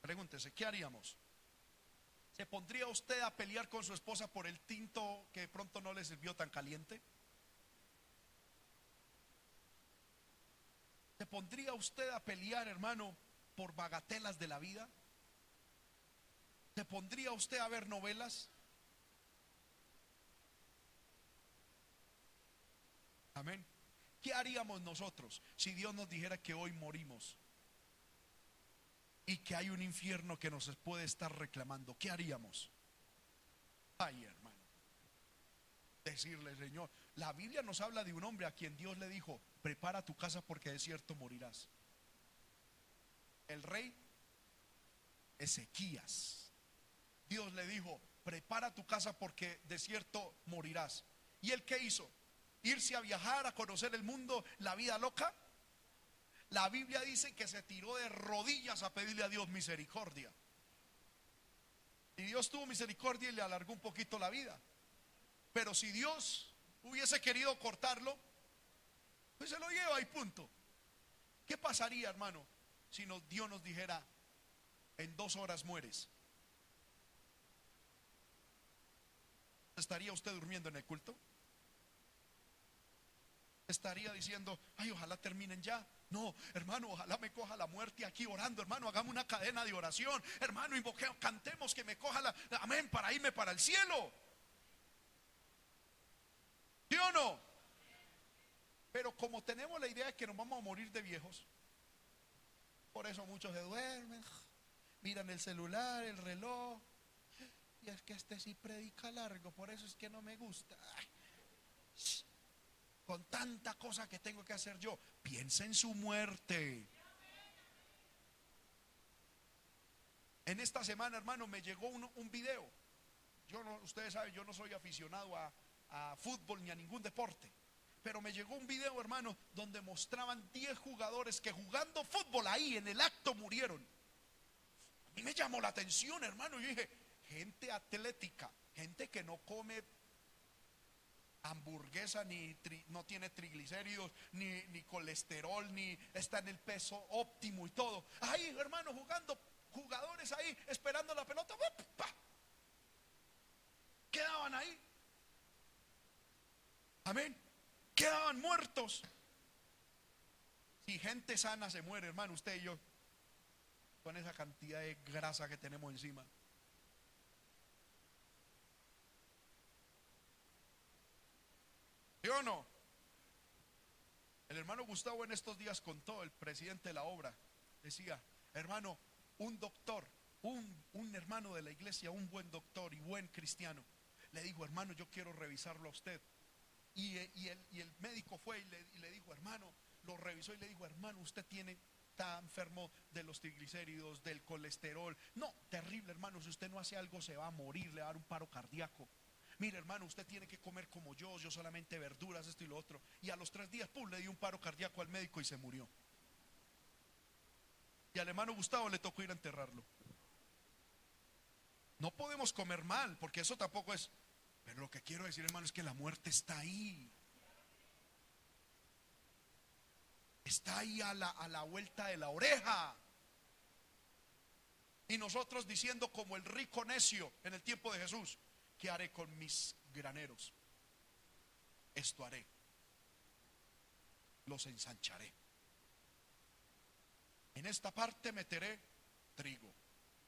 Pregúntese, ¿qué haríamos? ¿Se pondría usted a pelear con su esposa por el tinto que pronto no le sirvió tan caliente? ¿Se pondría usted a pelear, hermano, por bagatelas de la vida? ¿Se pondría usted a ver novelas? Amén. ¿Qué haríamos nosotros si Dios nos dijera que hoy morimos? Y que hay un infierno que nos puede estar reclamando, ¿qué haríamos? Ay, hermano. decirle, Señor, la Biblia nos habla de un hombre a quien Dios le dijo, prepara tu casa porque de cierto morirás. El rey Ezequías. Dios le dijo, prepara tu casa porque de cierto morirás. ¿Y él qué hizo? Irse a viajar, a conocer el mundo, la vida loca. La Biblia dice que se tiró de rodillas a pedirle a Dios misericordia. Y Dios tuvo misericordia y le alargó un poquito la vida. Pero si Dios hubiese querido cortarlo, pues se lo lleva y punto. ¿Qué pasaría, hermano, si Dios nos dijera, en dos horas mueres? ¿Estaría usted durmiendo en el culto? ¿Estaría diciendo, ay, ojalá terminen ya? No, hermano, ojalá me coja la muerte aquí orando, hermano, hagamos una cadena de oración, hermano, invoquemos, cantemos que me coja la, amén, para irme para el cielo. ¿Sí o no? Pero como tenemos la idea de que nos vamos a morir de viejos, por eso muchos se duermen, miran el celular, el reloj, y es que este sí predica largo, por eso es que no me gusta. Con tanta cosa que tengo que hacer yo, piensa en su muerte. En esta semana, hermano, me llegó un, un video. Yo no, ustedes saben, yo no soy aficionado a, a fútbol ni a ningún deporte. Pero me llegó un video, hermano, donde mostraban 10 jugadores que jugando fútbol ahí en el acto murieron. A mí me llamó la atención, hermano. Yo dije, gente atlética, gente que no come hamburguesa, ni no tiene triglicéridos, ni, ni, colesterol, ni está en el peso óptimo y todo. Ahí, hermano, jugando, jugadores ahí, esperando la pelota. Quedaban ahí. Amén. Quedaban muertos. Si gente sana se muere, hermano, usted y yo, con esa cantidad de grasa que tenemos encima. ¿Sí o no? El hermano Gustavo en estos días contó, el presidente de la obra, decía, hermano, un doctor, un, un hermano de la iglesia, un buen doctor y buen cristiano, le dijo, hermano, yo quiero revisarlo a usted. Y, el, médico fue y le, dijo, hermano, lo revisó y le dijo, hermano, usted tiene, está enfermo de los triglicéridos, del colesterol. No, terrible, hermano, si usted no hace algo se va a morir, le va a dar un paro cardíaco. Mire, hermano, usted tiene que comer como yo, yo solamente verduras, esto y lo otro. Y a los tres días, pum, le dio un paro cardíaco al médico y se murió. Y al hermano Gustavo le tocó ir a enterrarlo. No podemos comer mal, porque eso tampoco es pero lo que quiero decir, hermano, es que la muerte está ahí. Está ahí a la, a la vuelta de la oreja. Y nosotros diciendo como el rico necio en el tiempo de Jesús, ¿qué haré con mis graneros? Esto haré. Los ensancharé. En esta parte meteré trigo.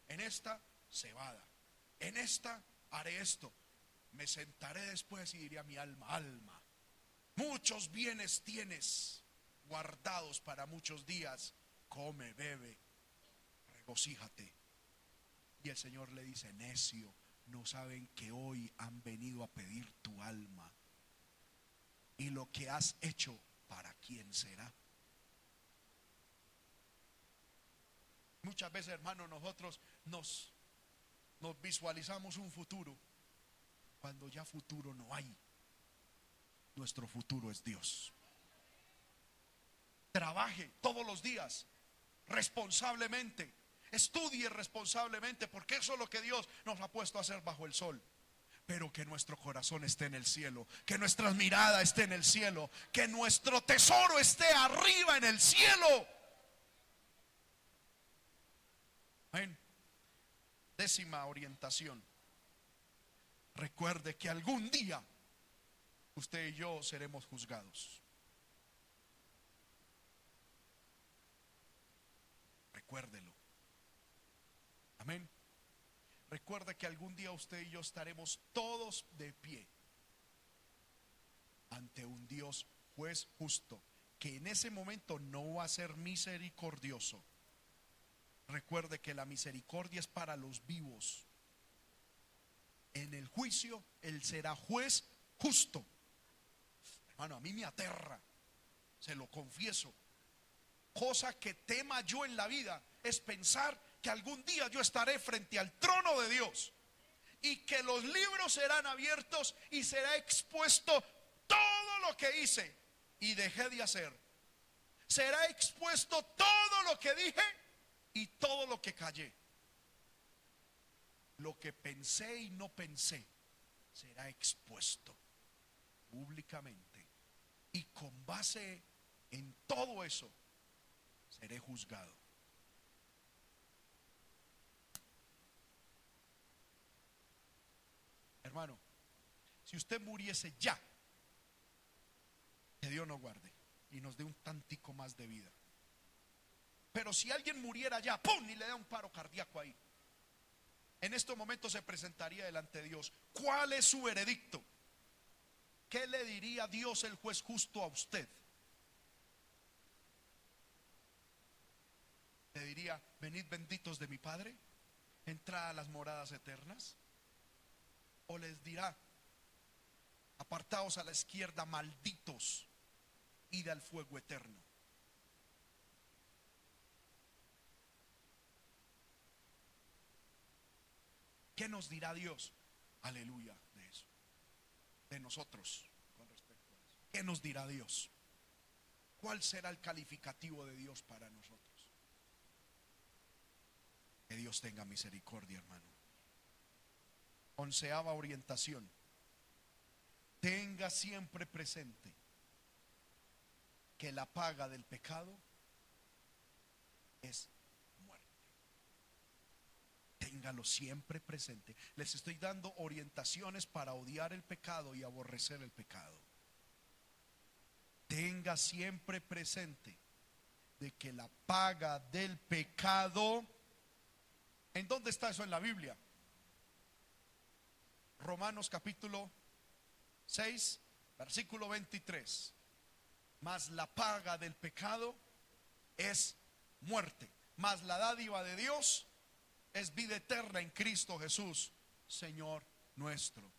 En esta cebada. En esta haré esto me sentaré después y diré a mi alma, alma, muchos bienes tienes guardados para muchos días, come, bebe, regocíjate. Y el Señor le dice, necio, no saben que hoy han venido a pedir tu alma. Y lo que has hecho, ¿para quién será? Muchas veces, hermanos, nosotros nos, nos visualizamos un futuro cuando ya futuro no hay. Nuestro futuro es Dios. Trabaje todos los días responsablemente. Estudie responsablemente porque eso es lo que Dios nos ha puesto a hacer bajo el sol. Pero que nuestro corazón esté en el cielo, que nuestra mirada esté en el cielo, que nuestro tesoro esté arriba en el cielo. Amén. Décima orientación. Recuerde que algún día usted y yo seremos juzgados. Recuérdelo. Amén. Recuerde que algún día usted y yo estaremos todos de pie ante un Dios juez justo, que en ese momento no va a ser misericordioso. Recuerde que la misericordia es para los vivos en el juicio Él será juez justo. Hermano, a mí me aterra, se lo confieso. Cosa que tema yo en la vida es pensar que algún día yo estaré frente al trono de Dios y que los libros serán abiertos y será expuesto todo lo que hice y dejé de hacer. Será expuesto todo lo que dije y todo lo que callé. Lo que pensé y no pensé será expuesto públicamente. Y con base en todo eso, seré juzgado. Hermano, si usted muriese ya, que Dios nos guarde y nos dé un tantico más de vida. Pero si alguien muriera ya, ¡pum! y le da un paro cardíaco ahí. En estos momentos se presentaría delante de Dios. ¿Cuál es su veredicto? ¿Qué le diría Dios el juez justo a usted? Le diría, venid benditos de mi Padre, entrad a las moradas eternas. O les dirá, apartaos a la izquierda, malditos, id al fuego eterno. ¿Qué nos dirá Dios? Aleluya de eso. De nosotros con respecto a eso. ¿Qué nos dirá Dios? ¿Cuál será el calificativo de Dios para nosotros? Que Dios tenga misericordia, hermano. Onceava orientación. Tenga siempre presente que la paga del pecado es téngalo siempre presente. Les estoy dando orientaciones para odiar el pecado y aborrecer el pecado. Tenga siempre presente de que la paga del pecado, ¿en dónde está eso en la Biblia? Romanos capítulo 6, versículo 23. Mas la paga del pecado es muerte, mas la dádiva de Dios es vida eterna en Cristo Jesús, Señor nuestro.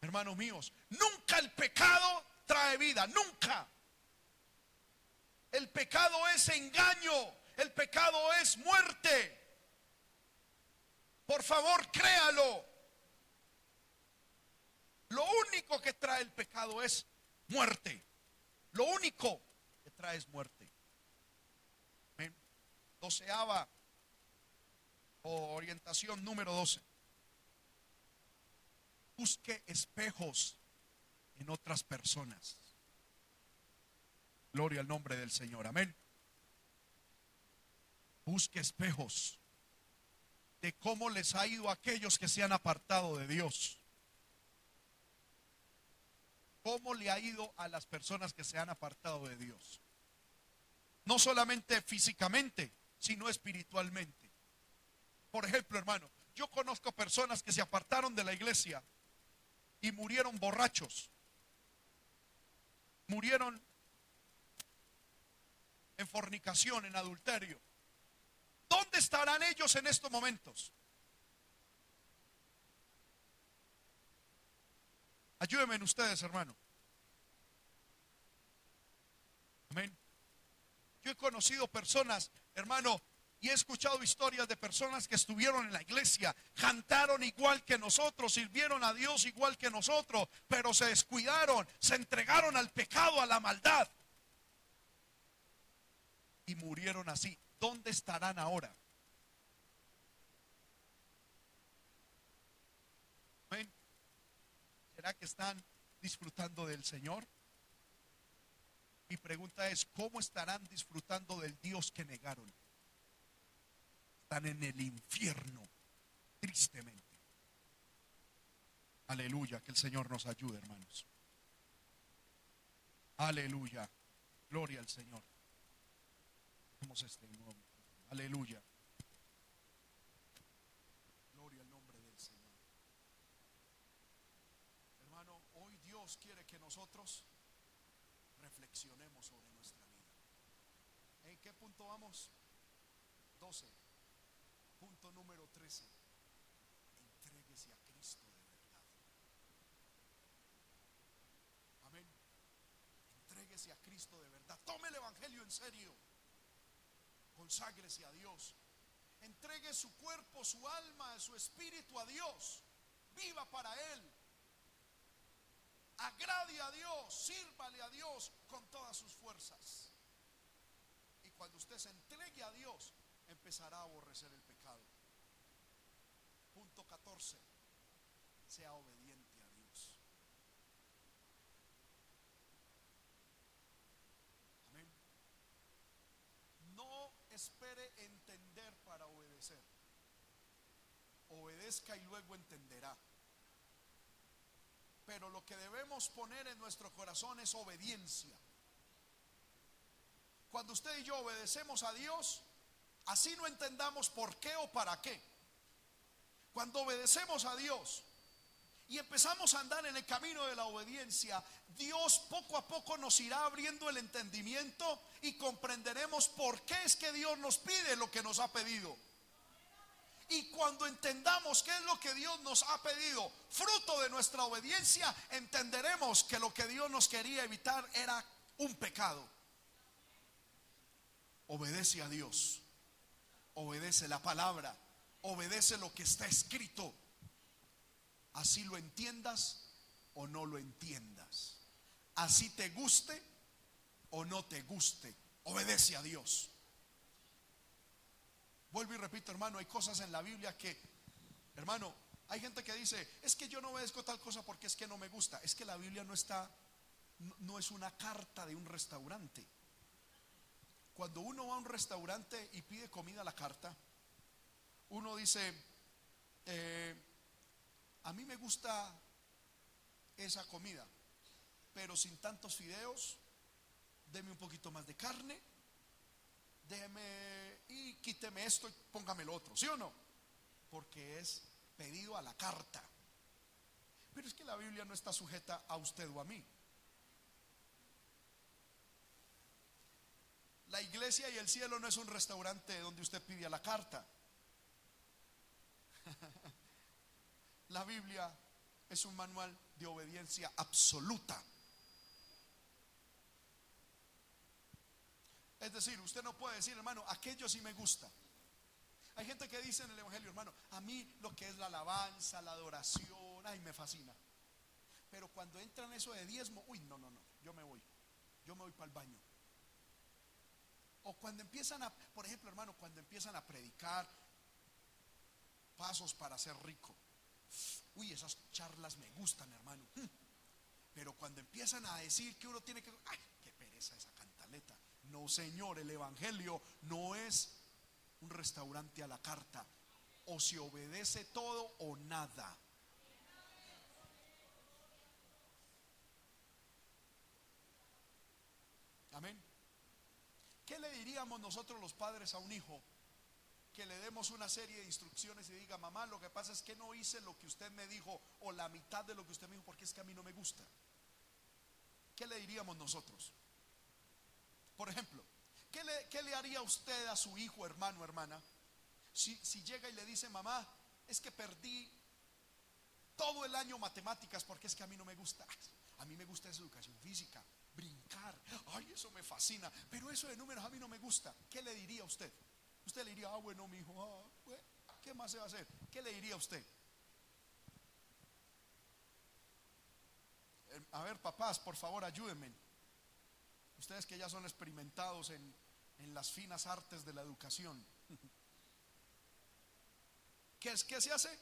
Hermanos míos, nunca el pecado trae vida, nunca. El pecado es engaño, el pecado es muerte. Por favor, créalo. Lo único que trae el pecado es muerte. Lo único que trae es muerte. Doceava orientación número 12. Busque espejos en otras personas. Gloria al nombre del Señor. Amén. Busque espejos de cómo les ha ido a aquellos que se han apartado de Dios. ¿Cómo le ha ido a las personas que se han apartado de Dios? No solamente físicamente, sino espiritualmente. Por ejemplo, hermano, yo conozco personas que se apartaron de la iglesia y murieron borrachos. Murieron en fornicación, en adulterio. ¿Dónde estarán ellos en estos momentos? Ayúdenme en ustedes, hermano. Amén. Yo he conocido personas, hermano, y he escuchado historias de personas que estuvieron en la iglesia, cantaron igual que nosotros, sirvieron a Dios igual que nosotros, pero se descuidaron, se entregaron al pecado, a la maldad. Y murieron así. ¿Dónde estarán ahora? ¿Será que están disfrutando del Señor? Mi pregunta es, ¿cómo estarán disfrutando del Dios que negaron? están en el infierno, tristemente. Aleluya, que el Señor nos ayude, hermanos. Aleluya, gloria al Señor. Vamos este. Aleluya. nosotros reflexionemos sobre nuestra vida. ¿En qué punto vamos? 12. Punto número 13. Entréguese a Cristo de verdad. Amén. Entréguese a Cristo de verdad. Tome el Evangelio en serio. Conságrese a Dios. Entregue su cuerpo, su alma, su espíritu a Dios. Viva para Él Agrade a Dios, sírvale a Dios con todas sus fuerzas. Y cuando usted se entregue a Dios, empezará a aborrecer el pecado. Punto 14. Sea obediente a Dios. Amén. No espere entender para obedecer. Obedezca y luego entenderá. Pero lo que debemos poner en nuestro corazón es obediencia. Cuando usted y yo obedecemos a Dios, así no entendamos por qué o para qué. Cuando obedecemos a Dios y empezamos a andar en el camino de la obediencia, Dios poco a poco nos irá abriendo el entendimiento y comprenderemos por qué es que Dios nos pide lo que nos ha pedido. Y cuando entendamos qué es lo que Dios nos ha pedido, fruto de nuestra obediencia, entenderemos que lo que Dios nos quería evitar era un pecado. Obedece a Dios, obedece la palabra, obedece lo que está escrito. Así lo entiendas o no lo entiendas. Así te guste o no te guste. Obedece a Dios. Vuelvo y repito, hermano, hay cosas en la Biblia que, hermano, hay gente que dice, es que yo no obedezco tal cosa porque es que no me gusta. Es que la Biblia no está, no, es una carta de un restaurante. Cuando uno va a un restaurante y pide comida a la carta, uno dice, eh, a mí me gusta esa comida, pero sin tantos fideos, deme un poquito más de carne, déjeme y quíteme esto y póngame lo otro, ¿sí o no? Porque es pedido a la carta. Pero es que la Biblia no está sujeta a usted o a mí. La iglesia y el cielo no es un restaurante donde usted pide a la carta. [LAUGHS] La Biblia es un manual de obediencia absoluta. Es decir, usted no puede decir, hermano, aquello sí me gusta. Hay gente que dice en el Evangelio, hermano, a mí lo que es la alabanza, la adoración, ay, me fascina. Pero cuando entran eso de diezmo, uy, no, no, no, yo me voy. Yo me voy para el baño. O cuando empiezan a, por ejemplo, hermano, cuando empiezan a predicar pasos para ser rico. Uy, esas charlas me gustan, hermano. Pero cuando empiezan a decir que uno tiene que, qué pereza esa cantaleta. No, Señor, el Evangelio no es un restaurante a la carta. O se obedece todo o nada. Amén. ¿Qué le diríamos nosotros los padres a un hijo? Que le demos una serie de instrucciones y diga, mamá, lo que pasa es que no hice lo que usted me dijo o la mitad de lo que usted me dijo porque es que a mí no me gusta. ¿Qué le diríamos nosotros? Por ejemplo, ¿qué le, haría usted a su hijo, hermano, hermana? Si, si llega y le dice, mamá, es que perdí todo el año matemáticas porque es que a mí no me gusta. A mí me gusta esa educación física, brincar. Ay, eso me fascina. Pero eso de números a mí no me gusta. ¿Qué le diría a usted? Usted le diría, ah, bueno, mi hijo, ah, ¿qué más se va a hacer? ¿Qué le diría a usted? Eh, a ver, papás, por favor, ayúdenme. Ustedes que ya son experimentados en, las finas artes de la educación. [LAUGHS] ¿Qué es que se hace?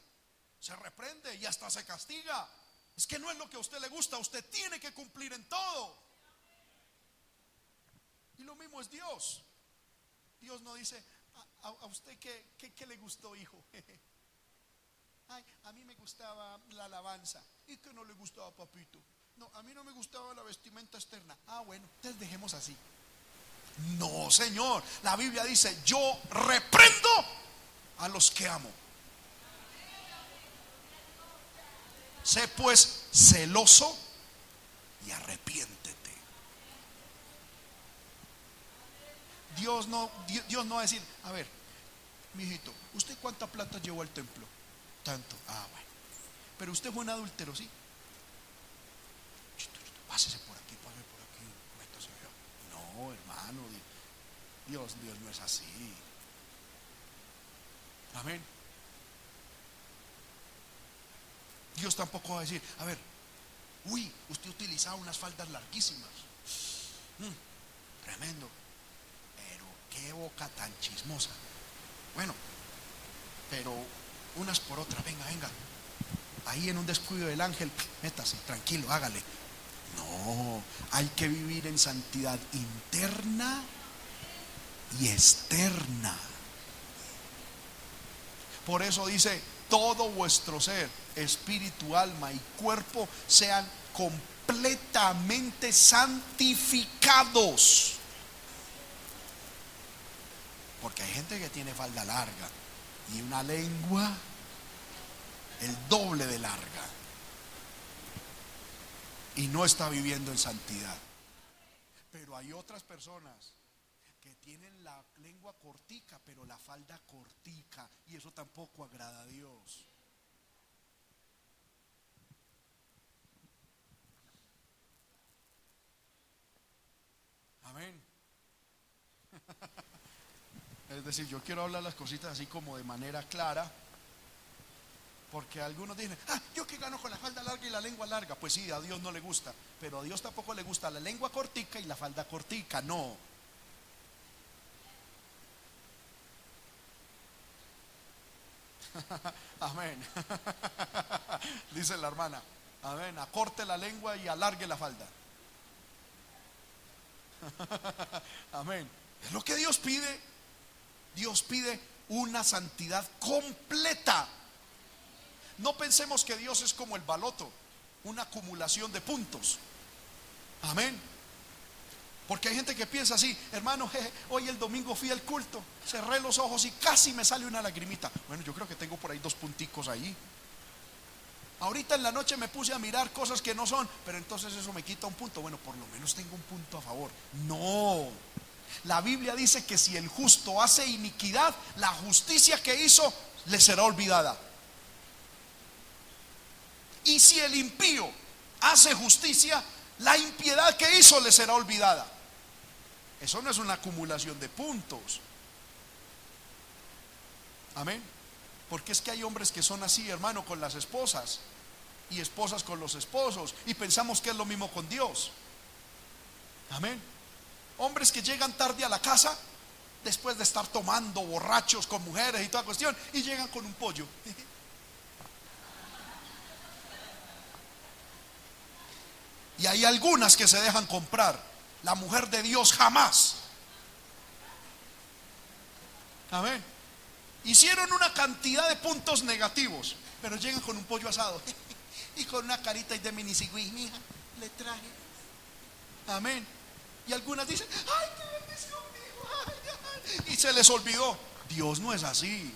Se reprende y hasta se castiga. Es que no es lo que a usted le gusta, usted tiene que cumplir en todo. Y lo mismo es Dios. Dios no dice, a, usted qué, qué, le gustó, hijo. [LAUGHS] Ay, a mí me gustaba la alabanza. ¿Y que no le gustaba, papito? No, a mí no me gustaba la vestimenta externa. Ah, bueno, entonces dejemos así. No, Señor. La Biblia dice, yo reprendo a los que amo. Sé pues celoso y arrepiéntete. Dios no, Dios no va a decir, a ver, mijito, ¿usted cuánta plata llevó al templo? Tanto. Ah, bueno. Pero usted fue un adúltero, ¿sí? Pásese por aquí, pásese por aquí, métase allá. Dios, Dios no es así. Amén. Dios tampoco va a decir, a ver, uy, usted utilizaba unas faldas larguísimas. Mm, tremendo. Pero qué boca tan chismosa. Bueno, pero unas por otras, venga, venga. Ahí en un descuido del ángel, métase, tranquilo, hágale. No, hay que vivir en santidad interna y externa. Por eso dice, todo vuestro ser, espíritu, alma y cuerpo sean completamente santificados. Porque hay gente que tiene falda larga y una lengua el doble de larga y no está viviendo en santidad. Pero hay otras personas que tienen la lengua cortica, pero la falda cortica, y eso tampoco agrada a Dios. Amén. [LAUGHS] Es decir, yo quiero hablar las cositas así como de manera clara porque algunos dicen, ah, yo que gano con la falda larga y la lengua larga. Pues sí, a Dios no le gusta. Pero a Dios tampoco le gusta la lengua cortica y la falda cortica. No. [LAUGHS] Amén. [LAUGHS] Dice la hermana. Amén. Acorte la lengua y alargue la falda. [LAUGHS] Amén. Es lo que Dios pide. Dios pide una santidad completa. No pensemos que Dios es como el baloto, una acumulación de puntos. Amén. Porque hay gente que piensa así, hermano, [LAUGHS] hoy el domingo fui al culto, cerré los ojos y casi me sale una lagrimita. Bueno, yo creo que tengo por ahí dos punticos ahí. Ahorita en la noche me puse a mirar cosas que no son, pero entonces eso me quita un punto. Bueno, por lo menos tengo un punto a favor. No. La Biblia dice que si el justo hace iniquidad, la justicia que hizo le será olvidada. Y si el impío hace justicia, la impiedad que hizo le será olvidada. Eso no es una acumulación de puntos. Amén. Porque es que hay hombres que son así, hermano, con las esposas y esposas con los esposos y pensamos que es lo mismo con Dios. Amén. Hombres que llegan tarde a la casa después de estar tomando borrachos con mujeres y toda cuestión y llegan con un pollo. [LAUGHS] Y hay algunas que se dejan comprar. La mujer de Dios jamás. Amén. Hicieron una cantidad de puntos negativos, pero llegan con un pollo asado [LAUGHS] y con una carita de minisigüí. Mija, le traje. Amén. Y algunas dicen, ay, qué bendición, Y se les olvidó. Dios no es así.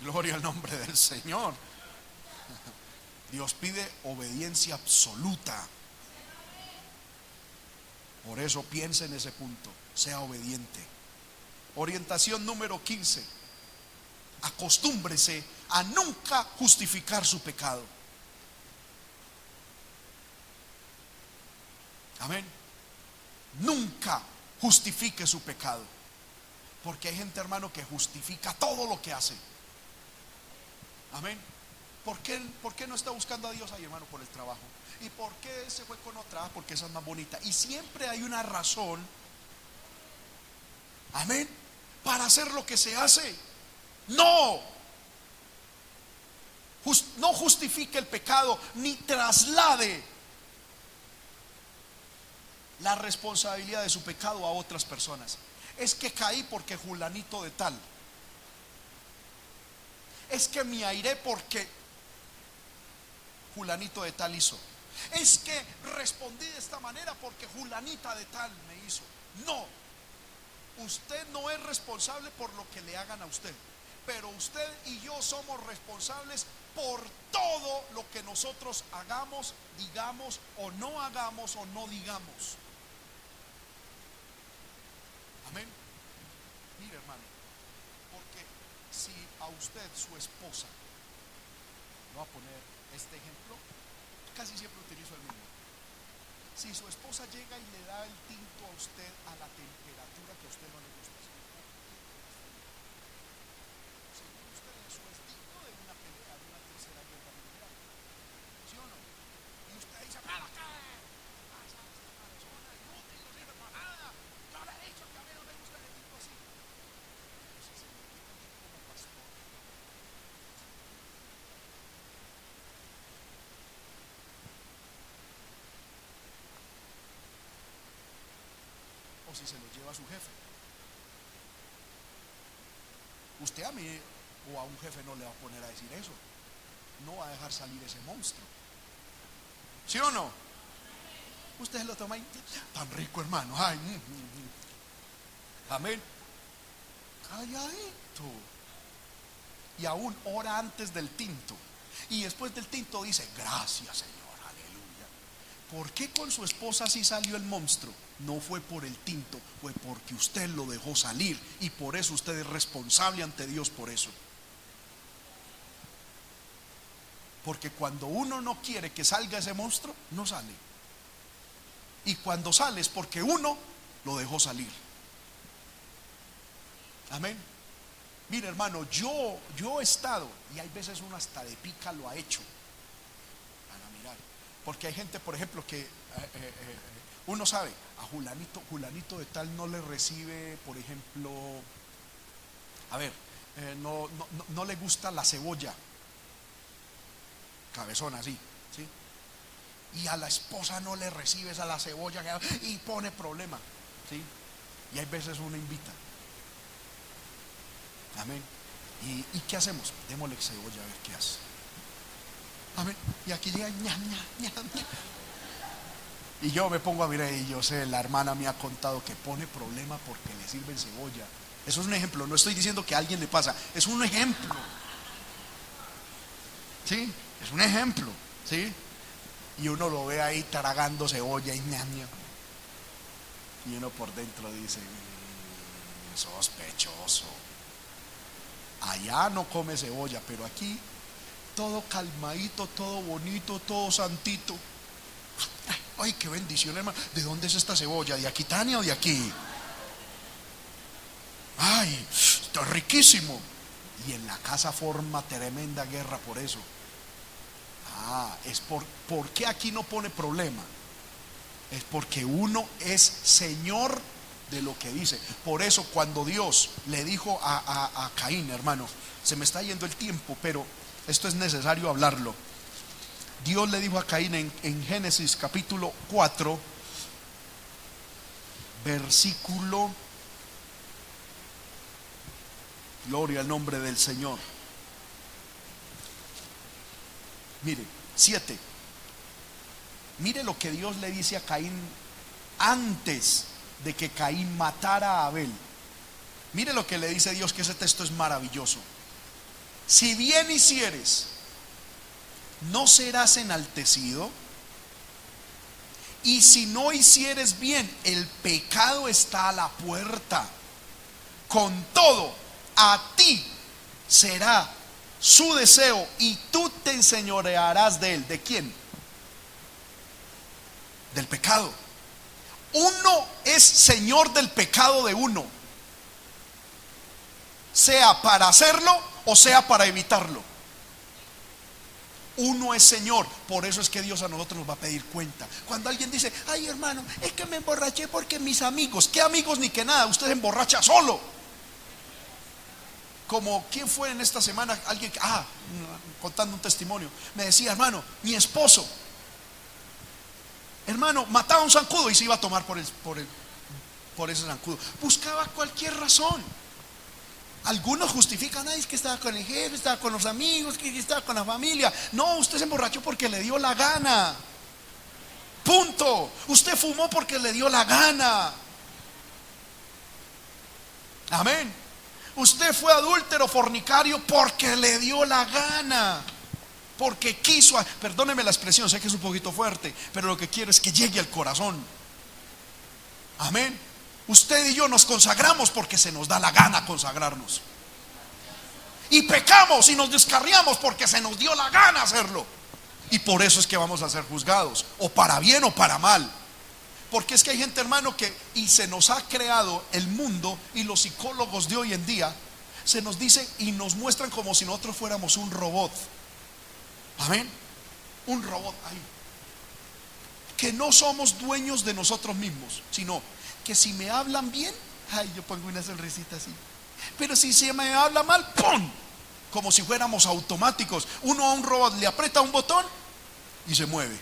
Gloria al nombre del Señor. Dios pide obediencia absoluta. Por eso piensa en ese punto, sea obediente. Orientación número 15. Acostúmbrese a nunca justificar su pecado. Amén. Nunca justifique su pecado. Porque hay gente, hermano, que justifica todo lo que hace. Amén. ¿Por qué, ¿Por qué no está buscando a Dios ahí, hermano, por el trabajo? ¿Y por qué se fue con otra? Porque esa es más bonita. Y siempre hay una razón, amén, para hacer lo que se hace. No. no justifique el pecado ni traslade la responsabilidad de su pecado a otras personas. Es que caí porque Julanito de tal es que me airé porque Julanito de tal hizo. Es que respondí de esta manera porque Julanita de tal me hizo. No, usted no es responsable por lo que le hagan a usted, pero usted y yo somos responsables por todo lo que nosotros hagamos, digamos o no hagamos o no digamos. Amén. Mire hermano, porque si a usted, su esposa, voy a poner este ejemplo, casi siempre utilizo el mismo. Si su esposa llega y le da el tinto a usted a la temperatura que usted no le gusta, según usted eso es digno de una pelea, de una tercera guerra mundial. ¿Sí o no? Y usted dice, pero qué pasa esta persona inútil, no sirve para nada. Yo le he dicho que a mí no me gusta el tinto así. Pero si se me quita usted como pastor, o si se lo lleva a su jefe. Usted a mí o a un jefe no le va a poner a decir eso. No va a dejar salir ese monstruo. ¿Sí o no? Usted lo toma y tan rico, hermano. Ay, mm, mm, mm. Amén. Calladito. Y aún hora antes del tinto. Y después del tinto dice, gracias Señor, aleluya. ¿Por qué con su esposa sí salió el monstruo? No fue por el tinto, fue porque usted lo dejó salir. Y por eso usted es responsable ante Dios por eso. Porque cuando uno no quiere que salga ese monstruo, no sale. Y cuando sale es porque uno lo dejó salir. Amén. Mire, hermano, yo, yo he estado, y hay veces uno hasta de pica lo ha hecho. Para mirar. Porque hay gente, por ejemplo, que eh, eh, eh, uno sabe, a Julanito, Julanito de tal no le recibe, por ejemplo, a ver, eh, no, no, no, le gusta la cebolla. Cabezona así, ¿sí? Y a la esposa no le recibes a la cebolla y pone problema, ¿sí? Y hay veces uno invita. Amén. ¿Y, y qué hacemos? Démosle cebolla a ver qué hace. Amén. Y aquí llega ña, ña, ña, ña. Y yo me pongo a mirar y yo sé, la hermana me ha contado que pone problema porque le sirven cebolla. Eso es un ejemplo, no estoy diciendo que a alguien le pasa, es un ejemplo. ¿Sí? Es un ejemplo, ¿sí? Y uno lo ve ahí tragando cebolla y ña, ña. Y uno por dentro dice, "Mm, sospechoso. Allá no come cebolla, pero aquí todo calmadito, todo bonito, todo santito. Ay, ay, qué bendición, hermano. ¿De dónde es esta cebolla? ¿De aquí, Tania, o de aquí? Ay, está riquísimo. Y en la casa forma tremenda guerra por eso. Ah, es por, ¿por qué aquí no pone problema? Es porque uno es señor de lo que dice. Por eso cuando Dios le dijo a, a- a Caín, hermano, se me está yendo el tiempo, pero esto es necesario hablarlo. Dios le dijo a Caín en, Génesis capítulo 4, versículo, gloria al nombre del Señor. Mire, 7. Mire lo que Dios le dice a Caín antes de que Caín matara a Abel. Mire lo que le dice Dios, que ese texto es maravilloso. Si bien hicieres, no serás enaltecido. Y si no hicieres bien, el pecado está a la puerta. Con todo, a ti será su deseo y tú te enseñorearás de él. ¿De quién? Del pecado. Uno es señor del pecado de uno. Sea para hacerlo o sea para evitarlo. Uno es Señor, por eso es que Dios a nosotros nos va a pedir cuenta. Cuando alguien dice, ay hermano, es que me emborraché porque mis amigos, ¿qué amigos ni que nada? Usted se emborracha solo. Como, ¿quién fue en esta semana? Alguien, ah, contando un testimonio, me decía, hermano, mi esposo, hermano, mataba un zancudo y se iba a tomar por, el, por, el, por ese zancudo. Buscaba cualquier razón. Algunos justifican, ay, es que estaba con el jefe, estaba con los amigos, que estaba con la familia. No, usted se emborrachó porque le dio la gana. Punto. Usted fumó porque le dio la gana. Amén. Usted fue adúltero, fornicario porque le dio la gana. Porque quiso, perdóneme la expresión, sé que es un poquito fuerte, pero lo que quiero es que llegue al corazón. Amén. Usted y yo nos consagramos porque se nos da la gana consagrarnos. Y pecamos y nos descarriamos porque se nos dio la gana hacerlo. Y por eso es que vamos a ser juzgados, o para bien o para mal. Porque es que hay gente, hermano, que y se nos ha creado el mundo y los psicólogos de hoy en día se nos dicen y nos muestran como si nosotros fuéramos un robot. Amén. Un robot ahí. Que no somos dueños de nosotros mismos, sino que si me hablan bien, ay, yo pongo una sonrisita así. Pero si se me habla mal, ¡pum! Como si fuéramos automáticos. Uno a un robot le aprieta un botón y se mueve.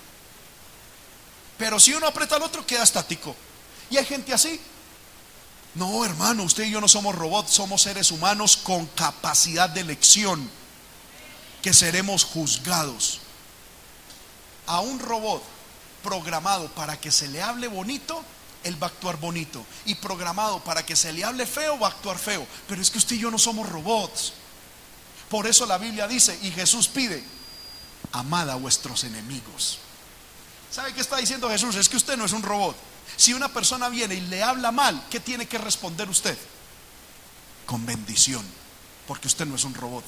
Pero si uno aprieta al otro, queda estático. Y hay gente así. No, hermano, usted y yo no somos robots, somos seres humanos con capacidad de elección, que seremos juzgados. A un robot programado para que se le hable bonito, él va a actuar bonito. Y programado para que se le hable feo, va a actuar feo. Pero es que usted y yo no somos robots. Por eso la Biblia dice, y Jesús pide, amad a vuestros enemigos. ¿Sabe qué está diciendo Jesús? Es que usted no es un robot. Si una persona viene y le habla mal, ¿qué tiene que responder usted? Con bendición, porque usted no es un robot.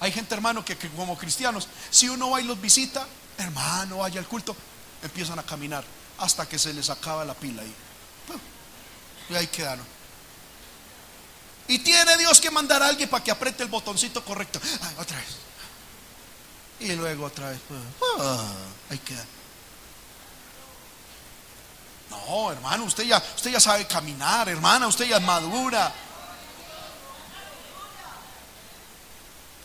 Hay gente, hermano, que, como cristianos, si uno va y los visita, hermano, vaya al culto, empiezan a caminar hasta que se les acaba la pila ahí. Y ahí quedaron. Y tiene Dios que mandar a alguien para que apriete el botoncito correcto. otra vez. Y luego otra vez. Ah, ahí queda. No, hermano, usted ya, usted ya sabe caminar, hermana, usted ya es madura.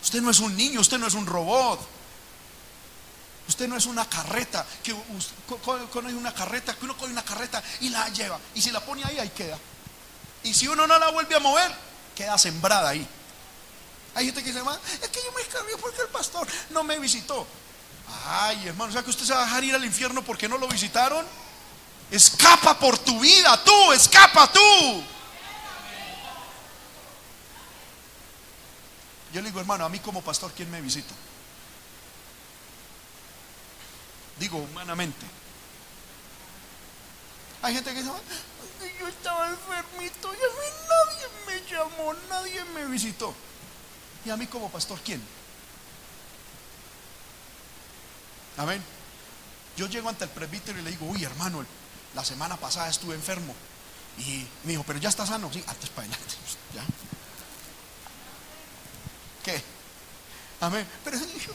Usted no es un niño, usted no es un robot. Usted no es una carreta que coge una carreta, que uno coge una carreta y la lleva. Y si la pone ahí, ahí queda. Y si uno no la vuelve a mover, queda sembrada ahí. Hay gente que dice, es que yo me escarrió porque el pastor no me visitó. Ay, hermano, ¿sabes que usted se va a dejar ir al infierno porque no lo visitaron? Escapa por tu vida, tú, escapa tú. Yo le digo, hermano, a mí como pastor, ¿quién me visita? Digo, humanamente. Hay gente que dice, yo estaba enfermito y a mí nadie me llamó, nadie me visitó. ¿Y a mí como pastor quién? Amén. Yo llego ante el presbítero y le digo, uy hermano, la semana pasada estuve enfermo. Y me dijo, pero ya está sano. Sí, antes para adelante. Ya. ¿Qué? Amén. Pero dijo,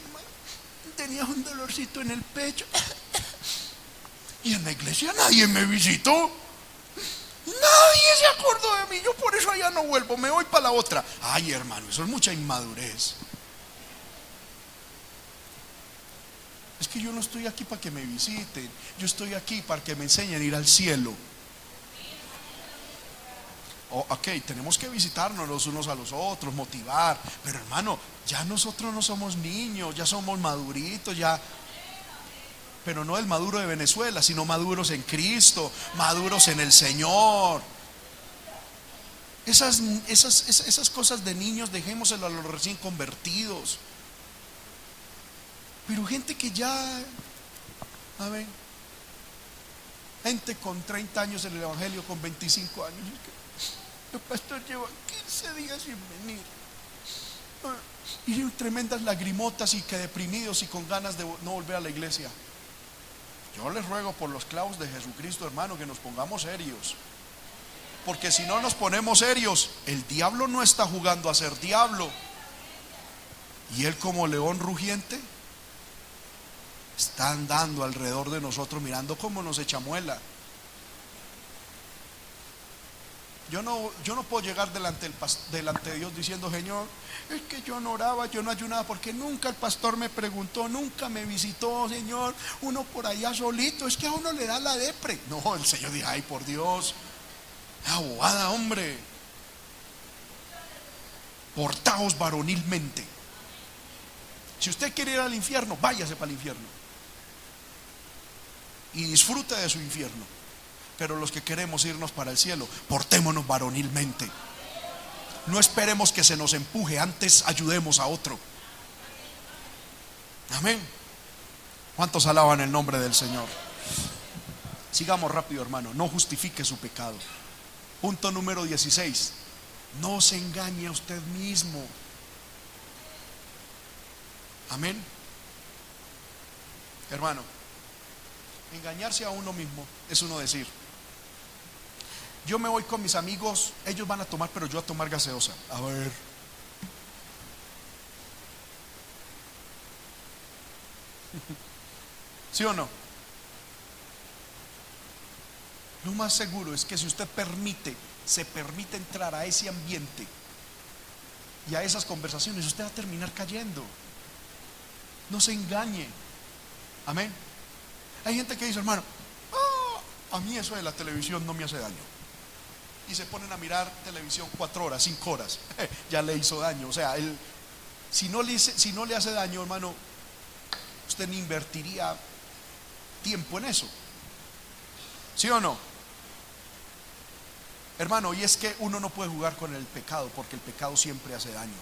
tenía un dolorcito en el pecho. Y en la iglesia nadie me visitó. Nadie se acordó de mí. Yo por eso allá no vuelvo. Me voy para la otra. Ay, hermano, eso es mucha inmadurez. Es que yo no estoy aquí para que me visiten. Yo estoy aquí para que me enseñen a ir al cielo. Oh, ok, tenemos que visitarnos los unos a los otros, motivar. Pero hermano, ya nosotros no somos niños, ya somos maduritos, ya. Pero no el maduro de Venezuela, sino maduros en Cristo, maduros en el Señor. Esas, esas, esas cosas de niños, dejémoselo a los recién convertidos. Pero gente que ya, a ver, gente con 30 años en el Evangelio, con 25 años. Pastor lleva 15 días sin venir. Ah, y tremendas lagrimotas y que deprimidos y con ganas de no volver a la iglesia. Yo les ruego por los clavos de Jesucristo, hermano, que nos pongamos serios. Porque si no nos ponemos serios, el diablo no está jugando a ser diablo. Y él como león rugiente está andando alrededor de nosotros mirando cómo nos echa muela. Yo no, yo no puedo llegar delante, delante de Dios diciendo, Señor, es que yo no oraba, yo no ayunaba, porque nunca el pastor me preguntó, nunca me visitó, Señor, uno por allá solito, es que a uno le da la depre. No, el Señor dijo, ay, por Dios, abogada, hombre, portaos varonilmente. Si usted quiere ir al infierno, váyase para el infierno. Y disfrute de su infierno. Pero los que queremos irnos para el cielo, portémonos varonilmente. No esperemos que se nos empuje, antes ayudemos a otro. Amén. ¿Cuántos alaban el nombre del Señor? Sigamos rápido, hermano. No justifique su pecado. Punto número 16. No se engañe a usted mismo. Amén. Hermano, engañarse a uno mismo es uno decir, yo me voy con mis amigos, ellos van a tomar, pero yo a tomar gaseosa. A ver. ¿Sí o no? Lo más seguro es que si usted permite, se permite entrar a ese ambiente y a esas conversaciones, usted va a terminar cayendo. No se engañe. Amén. Hay gente que dice, hermano, ah, a mí eso de la televisión no me hace daño. Y se ponen a mirar televisión cuatro horas, cinco horas. [LAUGHS] ya le hizo daño. O sea, él, si, no le, si no le hace daño, hermano, usted ni invertiría tiempo en eso. ¿Sí o no? Hermano, y es que uno no puede jugar con el pecado porque el pecado siempre hace daño.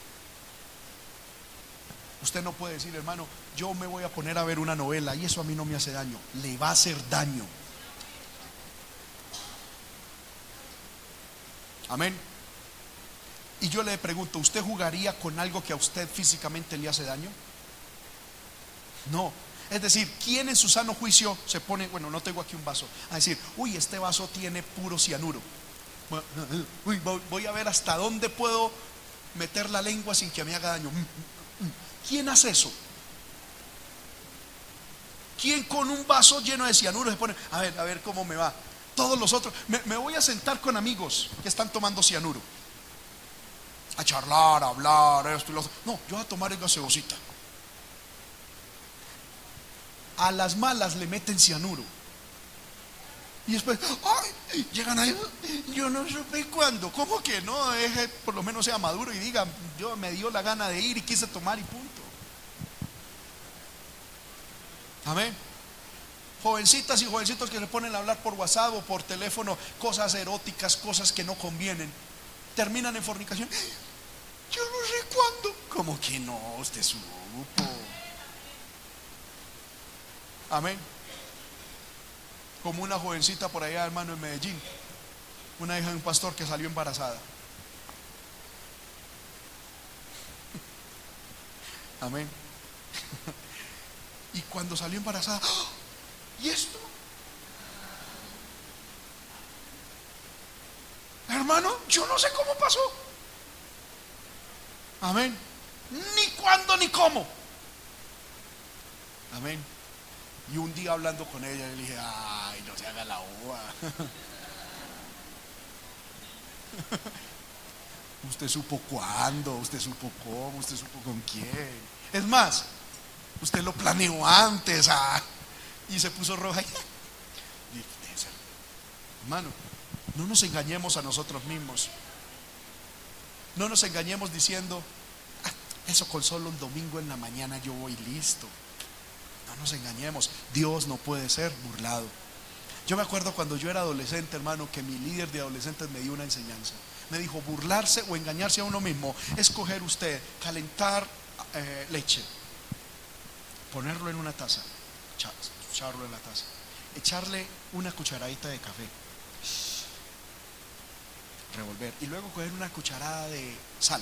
Usted no puede decir, hermano, yo me voy a poner a ver una novela y eso a mí no me hace daño. Le va a hacer daño. Amén. Y yo le pregunto, ¿usted jugaría con algo que a usted físicamente le hace daño? No. Es decir, ¿quién en su sano juicio se pone, bueno, no tengo aquí un vaso, a decir, uy, este vaso tiene puro cianuro? [LAUGHS] voy a ver hasta dónde puedo meter la lengua sin que me haga daño. [LAUGHS] ¿Quién hace eso? ¿Quién con un vaso lleno de cianuro se pone, a ver, a ver cómo me va? Todos los otros, me, voy a sentar con amigos que están tomando cianuro. A charlar, a hablar, esto y lo otro. No, yo voy a tomar el gaseosita. A las malas le meten cianuro. Y después, ¡ay! Llegan ahí, yo no supe cuándo. ¿Cómo que no? Deje, por lo menos sea maduro y diga, yo me dio la gana de ir y quise tomar y punto. Amén. Jovencitas y jovencitos que se ponen a hablar por WhatsApp o por teléfono cosas eróticas, cosas que no convienen, terminan en fornicación. Yo no sé cuándo. ¿Cómo que no? Usted supo. Amén como una jovencita por allá, hermano, en Medellín, una hija de un pastor que salió embarazada. [LAUGHS] Amén. [LAUGHS] Y cuando salió embarazada, ¡ah! ¿Y esto? Hermano, yo no sé cómo pasó. Amén. Ni cuándo ni cómo. Amén. Y un día hablando con ella, le dije, ay, no se haga la uva. [LAUGHS] usted supo cuándo, usted supo cómo, usted supo con quién. Es más, usted lo planeó antes ah, y se puso roja. [LAUGHS] Hermano, no nos engañemos a nosotros mismos. No nos engañemos diciendo, ah, eso con solo un domingo en la mañana yo voy listo. No nos engañemos, Dios no puede ser burlado. Yo me acuerdo cuando yo era adolescente, hermano, que mi líder de adolescentes me dio una enseñanza. Me dijo, burlarse o engañarse a uno mismo es coger usted, calentar eh, leche, ponerlo en una taza, echarlo en la taza, echarle una cucharadita de café, revolver, y luego coger una cucharada de sal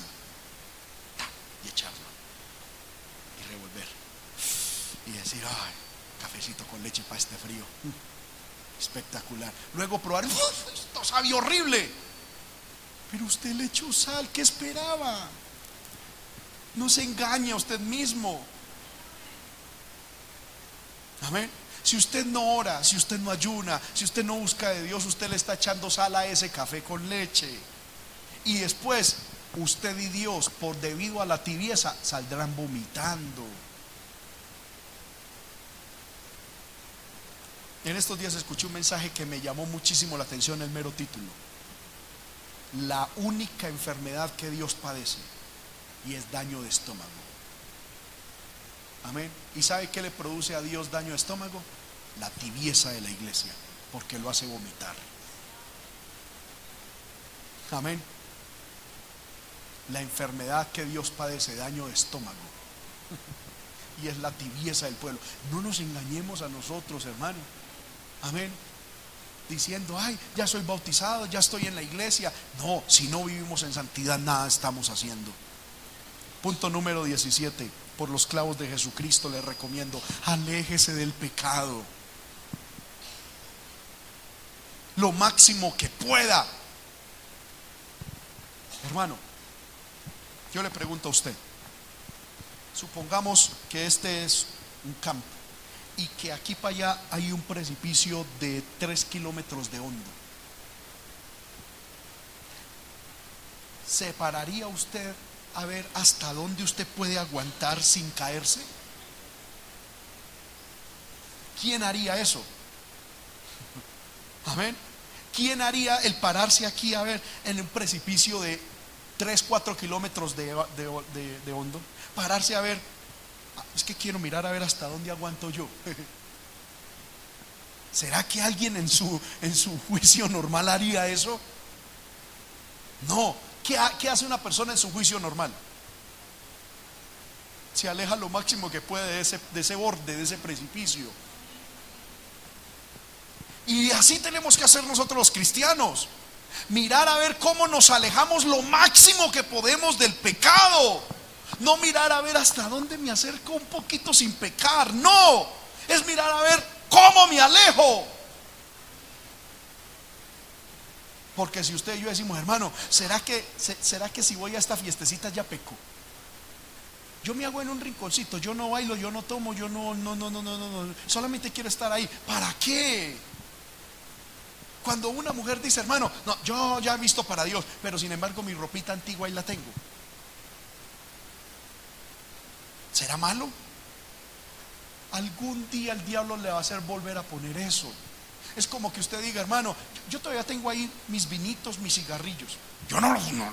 y echarlo y revolver y decir, ay, cafecito con leche para este frío. Espectacular. Luego probar, esto sabe horrible. Pero usted le echó sal, ¿qué esperaba? No se engaña a usted mismo. Amén. Si usted no ora, si usted no ayuna, si usted no busca de Dios, usted le está echando sal a ese café con leche. Y después, usted y Dios, por debido a la tibieza, saldrán vomitando. En estos días escuché un mensaje que me llamó muchísimo la atención el mero título. La única enfermedad que Dios padece y es daño de estómago. Amén. ¿Y sabe qué le produce a Dios daño de estómago? La tibieza de la iglesia, porque lo hace vomitar. Amén. La enfermedad que Dios padece, daño de estómago. Y es la tibieza del pueblo. No nos engañemos a nosotros, hermano. Amén. diciendo, ay, ya soy bautizado, ya estoy en la iglesia. No, si no vivimos en santidad, nada estamos haciendo. Punto número 17. Por los clavos de Jesucristo le recomiendo, aléjese del pecado. Lo máximo que pueda. Hermano, yo le pregunto a usted, supongamos que este es un campo y que aquí para allá hay un precipicio de 3 kilómetros de hondo. ¿Se pararía usted a ver hasta dónde usted puede aguantar sin caerse? ¿Quién haría eso? [LAUGHS] Amén. ¿Quién haría el pararse aquí a ver en un precipicio de 3, 4 kilómetros de, de hondo? Pararse a ver es que quiero mirar a ver hasta dónde aguanto yo. [LAUGHS] ¿Será que alguien en su, en su juicio normal haría eso? No. ¿Qué, ¿Qué hace una persona en su juicio normal? Se aleja lo máximo que puede de ese, de ese borde, de ese precipicio. Y así tenemos que hacer nosotros los cristianos. Mirar a ver cómo nos alejamos lo máximo que podemos del pecado. No mirar a ver hasta dónde me acerco un poquito sin pecar. No, es mirar a ver cómo me alejo. Porque si usted y yo decimos, hermano, ¿será que, ¿será que si voy a esta fiestecita ya peco? Yo me hago en un rinconcito, yo no bailo, yo no tomo, yo no, no, no, no, no, no, solamente quiero estar ahí. ¿Para qué? Cuando una mujer dice, hermano, no, yo ya he visto para Dios, pero sin embargo mi ropita antigua ahí la tengo. ¿Será malo? Algún día el diablo le va a hacer volver a poner eso. Es como que usted diga, hermano, yo todavía tengo ahí mis vinitos, mis cigarrillos. Yo no los no,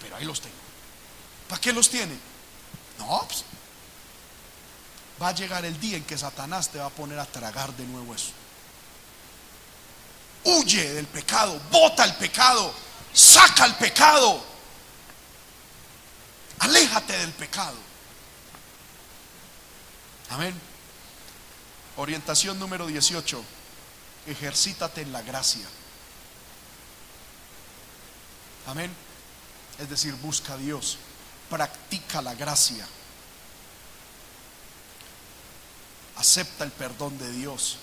pero ahí los tengo. ¿Para qué los tiene? No, pues, va a llegar el día en que Satanás te va a poner a tragar de nuevo eso. Huye del pecado, bota el pecado, saca el pecado. Aléjate del pecado. Amén. Orientación número 18. Ejercítate en la gracia. Amén. Es decir, busca a Dios. Practica la gracia. Acepta el perdón de Dios.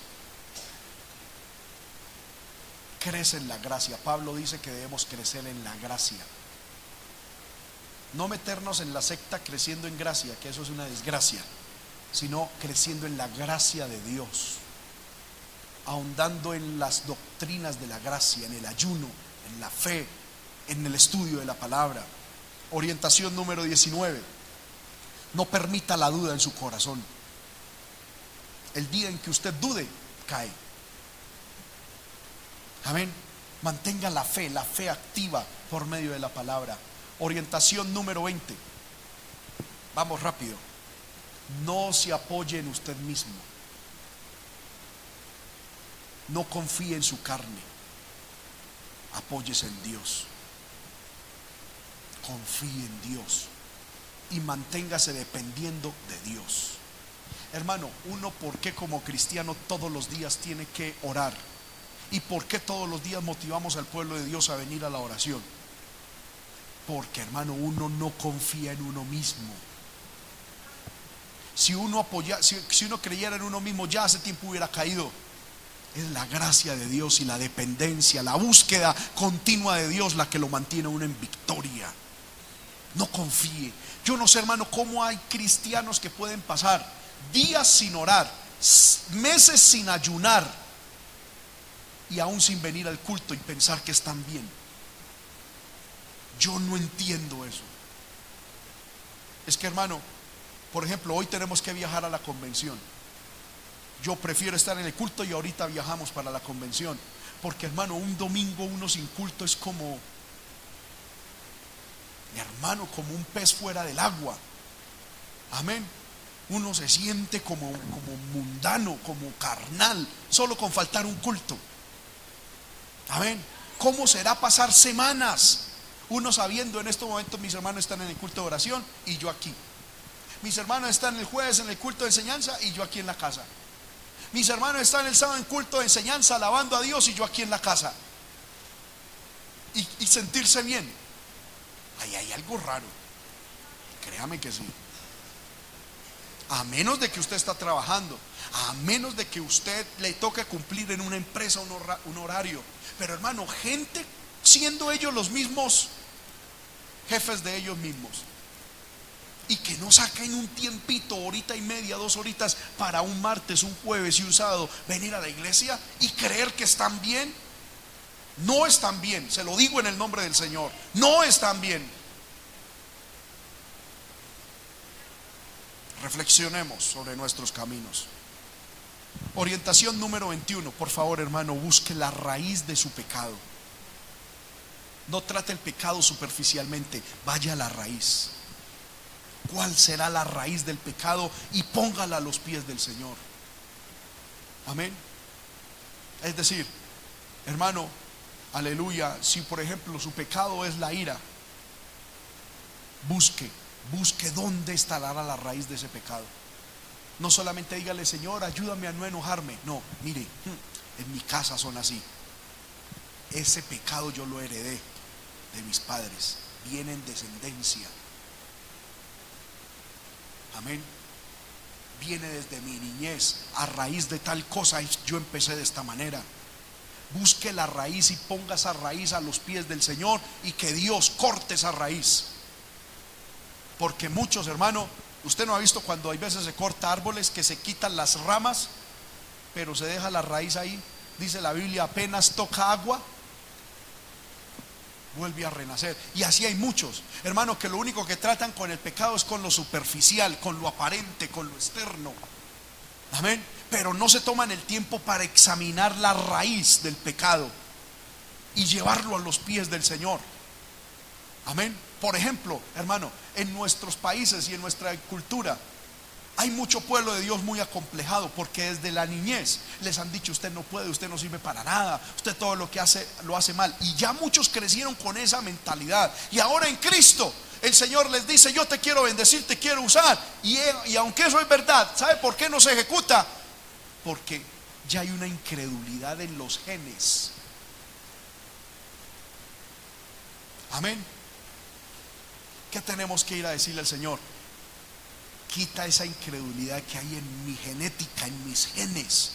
Crece en la gracia. Pablo dice que debemos crecer en la gracia. No meternos en la secta creciendo en gracia, que eso es una desgracia, sino creciendo en la gracia de Dios, ahondando en las doctrinas de la gracia, en el ayuno, en la fe, en el estudio de la palabra. Orientación número 19. No permita la duda en su corazón. El día en que usted dude, cae. Amén. Mantenga la fe, la fe activa por medio de la palabra. Orientación número 20. Vamos rápido. No se apoye en usted mismo. No confíe en su carne. Apóyese en Dios. Confíe en Dios. Y manténgase dependiendo de Dios. Hermano, uno, ¿por qué como cristiano todos los días tiene que orar? ¿Y por qué todos los días motivamos al pueblo de Dios a venir a la oración? Porque hermano, uno no confía en uno mismo. Si uno apoya, si, uno creyera en uno mismo, ya hace tiempo hubiera caído. Es la gracia de Dios y la dependencia, la búsqueda continua de Dios la que lo mantiene uno en victoria. No confíe. Yo no sé, hermano, cómo hay cristianos que pueden pasar días sin orar, meses sin ayunar y aún sin venir al culto y pensar que están bien. Yo no entiendo eso. Es que hermano, por ejemplo, hoy tenemos que viajar a la convención. Yo prefiero estar en el culto y ahorita viajamos para la convención. Porque hermano, un domingo uno sin culto es como, hermano, como un pez fuera del agua. Amén. Uno se siente como, como mundano, como carnal, solo con faltar un culto. Amén. ¿Cómo será pasar semanas uno sabiendo en estos momentos mis hermanos están en el culto de oración y yo aquí. Mis hermanos están el jueves en el culto de enseñanza y yo aquí en la casa. Mis hermanos están el sábado en culto de enseñanza, alabando a Dios y yo aquí en la casa. Y, sentirse bien. Ahí hay algo raro. Créame que sí. A menos de que usted está trabajando, a menos de que usted le toque cumplir en una empresa un horario. Pero hermano, gente siendo ellos los mismos jefes de ellos mismos. Y que no saquen un tiempito, horita y media, dos horitas, para un martes, un jueves y un sábado, venir a la iglesia y creer que están bien. No están bien, se lo digo en el nombre del Señor. No están bien. Reflexionemos sobre nuestros caminos. Orientación número 21. Por favor, hermano, busque la raíz de su pecado. No trate el pecado superficialmente, vaya a la raíz. ¿Cuál será la raíz del pecado? Y póngala a los pies del Señor. Amén. Es decir, hermano, aleluya, si por ejemplo su pecado es la ira, busque, busque dónde estará la raíz de ese pecado. No solamente dígale, Señor, ayúdame a no enojarme. No, mire, hmm, en mi casa son así. Ese pecado yo lo heredé de mis padres. Viene en descendencia. Amén. Viene desde mi niñez. A raíz de tal cosa yo empecé de esta manera. Busque la raíz y ponga esa raíz a los pies del Señor y que Dios corte esa raíz. Porque muchos, hermano, usted no ha visto cuando hay veces se corta árboles que se quitan las ramas, pero se deja la raíz ahí. Dice la Biblia, apenas toca agua, vuelve a renacer. Y así hay muchos, hermano, que lo único que tratan con el pecado es con lo superficial, con lo aparente, con lo externo. Amén. Pero no se toman el tiempo para examinar la raíz del pecado y llevarlo a los pies del Señor. Amén. Por ejemplo, hermano, en nuestros países y en nuestra cultura hay mucho pueblo de Dios muy acomplejado porque desde la niñez les han dicho usted no puede, usted no sirve para nada, usted todo lo que hace lo hace mal. Y ya muchos crecieron con esa mentalidad. Y ahora en Cristo el Señor les dice yo te quiero bendecir, te quiero usar. Y, y aunque eso es verdad, ¿sabe por qué no se ejecuta? Porque ya hay una incredulidad en los genes. Amén. ¿Qué tenemos que ir a decirle al Señor? Quita esa incredulidad que hay en mi genética, en mis genes.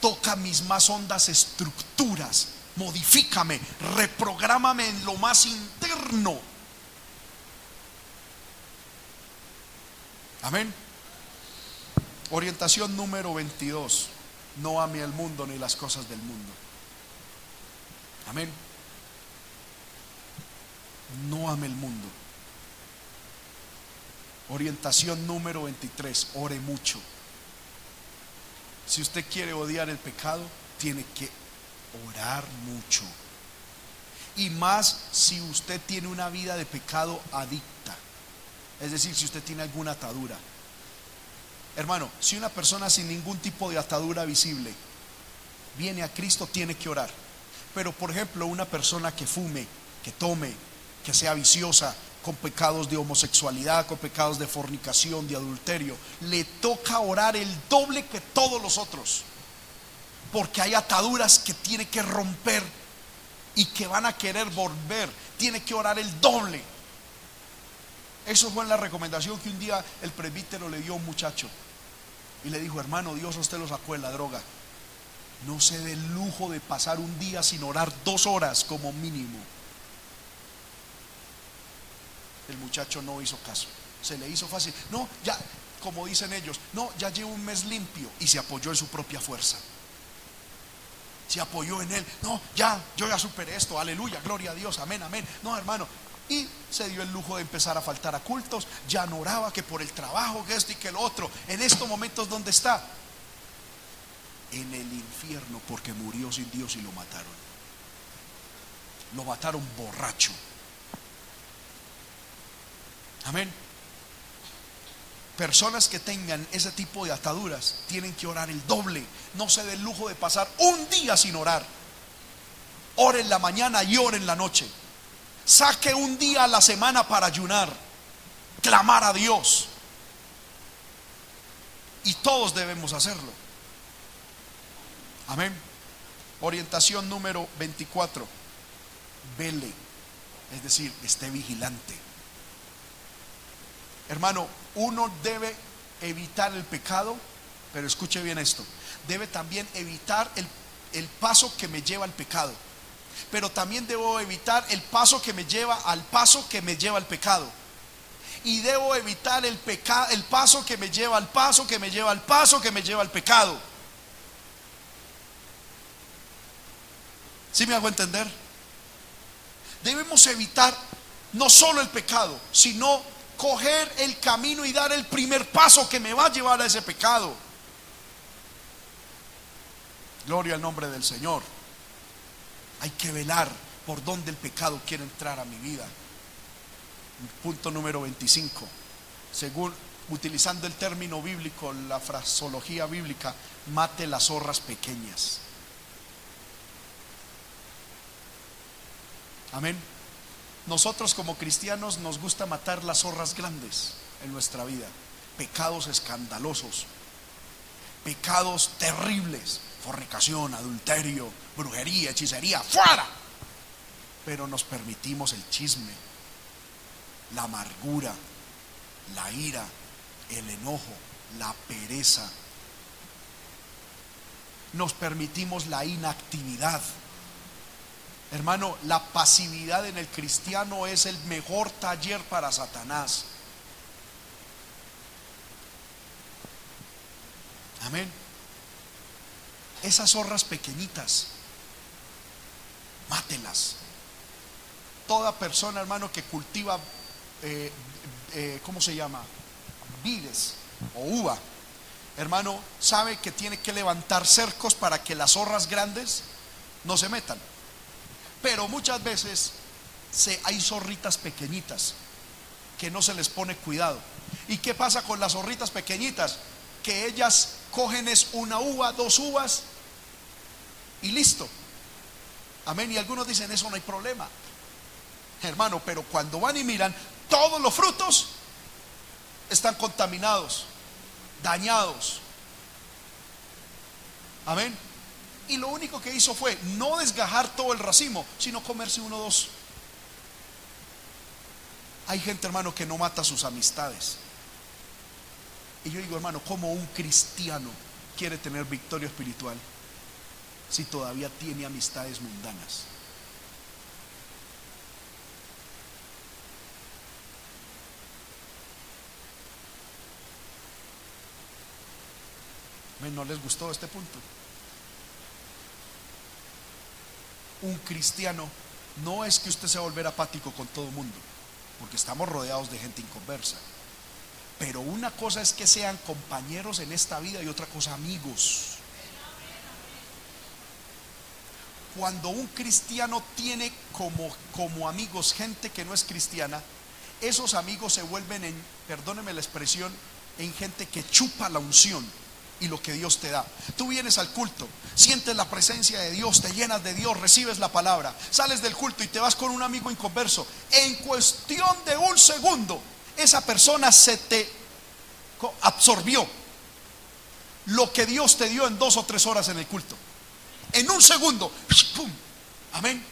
Toca mis más hondas estructuras. Modifícame, reprográmame en lo más interno. Amén. Orientación número 22. No ame al mundo ni las cosas del mundo. Amén. No ame el mundo. Orientación número 23, ore mucho. Si usted quiere odiar el pecado, tiene que orar mucho. Y más si usted tiene una vida de pecado adicta. Es decir, si usted tiene alguna atadura. Hermano, si una persona sin ningún tipo de atadura visible viene a Cristo, tiene que orar. Pero, por ejemplo, una persona que fume, que tome, que sea viciosa, con pecados de homosexualidad, con pecados de fornicación, de adulterio, le toca orar el doble que todos los otros. Porque hay ataduras que tiene que romper y que van a querer volver. Tiene que orar el doble. Eso fue en la recomendación que un día el presbítero le dio a un muchacho. Y le dijo, hermano, Dios a usted lo sacó de la droga. No se dé el lujo de pasar un día sin orar dos horas como mínimo. El muchacho no hizo caso. Se le hizo fácil. No, ya, como dicen ellos, no, ya llevo un mes limpio y se apoyó en su propia fuerza. Se apoyó en él. No, ya, yo ya superé esto. Aleluya, gloria a Dios, amén, amén. No, hermano. Y se dio el lujo de empezar a faltar a cultos. Ya no oraba que por el trabajo, que esto y que lo otro. En estos momentos, ¿dónde está? En el infierno porque murió sin Dios y lo mataron. Lo mataron borracho. Amén. Personas que tengan ese tipo de ataduras tienen que orar el doble. No se dé el lujo de pasar un día sin orar. Ore en la mañana y ore en la noche. Saque un día a la semana para ayunar. Clamar a Dios. Y todos debemos hacerlo. Amén. Orientación número 24. Vele. Es decir, esté vigilante. Hermano, uno debe evitar el pecado, pero escuche bien esto. Debe también evitar el, el paso que me lleva al pecado. Pero también debo evitar el paso que me lleva al paso que me lleva al pecado y debo evitar el pecado, el paso que me lleva al paso, que me lleva al paso, que me lleva al pecado. ¿Sí me hago entender? Debemos evitar no solo el pecado, sino coger el camino y dar el primer paso que me va a llevar a ese pecado. Gloria al nombre del Señor. Hay que velar por dónde el pecado quiere entrar a mi vida. Punto número 25. Según utilizando el término bíblico, la fraseología bíblica, mate las zorras pequeñas. Amén. Nosotros como cristianos nos gusta matar las zorras grandes en nuestra vida. Pecados escandalosos, pecados terribles, fornicación, adulterio, brujería, hechicería, fuera. Pero nos permitimos el chisme, la amargura, la ira, el enojo, la pereza. Nos permitimos la inactividad. Hermano, la pasividad en el cristiano es el mejor taller para Satanás. Amén. Esas zorras pequeñitas, mátelas. Toda persona, hermano, que cultiva eh, eh, ¿cómo se llama? Vides o uva. Hermano, sabe que tiene que levantar cercos para que las zorras grandes no se metan. Pero muchas veces se, hay zorritas pequeñitas que no se les pone cuidado. ¿Y qué pasa con las zorritas pequeñitas? Que ellas cogen es una uva, dos uvas y listo. Amén. Y algunos dicen, eso no hay problema. Hermano, pero cuando van y miran, todos los frutos están contaminados, dañados. Amén. Y lo único que hizo fue no desgajar todo el racimo, sino comerse uno o dos. Hay gente, hermano, que no mata sus amistades. Y yo digo, hermano, ¿cómo un cristiano quiere tener victoria espiritual si todavía tiene amistades mundanas? ¿No les gustó este punto? Un cristiano no es que usted se volver apático con todo el mundo, porque estamos rodeados de gente inconversa. Pero una cosa es que sean compañeros en esta vida y otra cosa amigos. Cuando un cristiano tiene como, como amigos gente que no es cristiana, esos amigos se vuelven en, perdóneme la expresión, en gente que chupa la unción y lo que Dios te da. Tú vienes al culto, sientes la presencia de Dios, te llenas de Dios, recibes la palabra, sales del culto y te vas con un amigo inconverso. En cuestión de un segundo, esa persona se te absorbió lo que Dios te dio en dos o tres horas en el culto. En un segundo, ¡pum! Amén.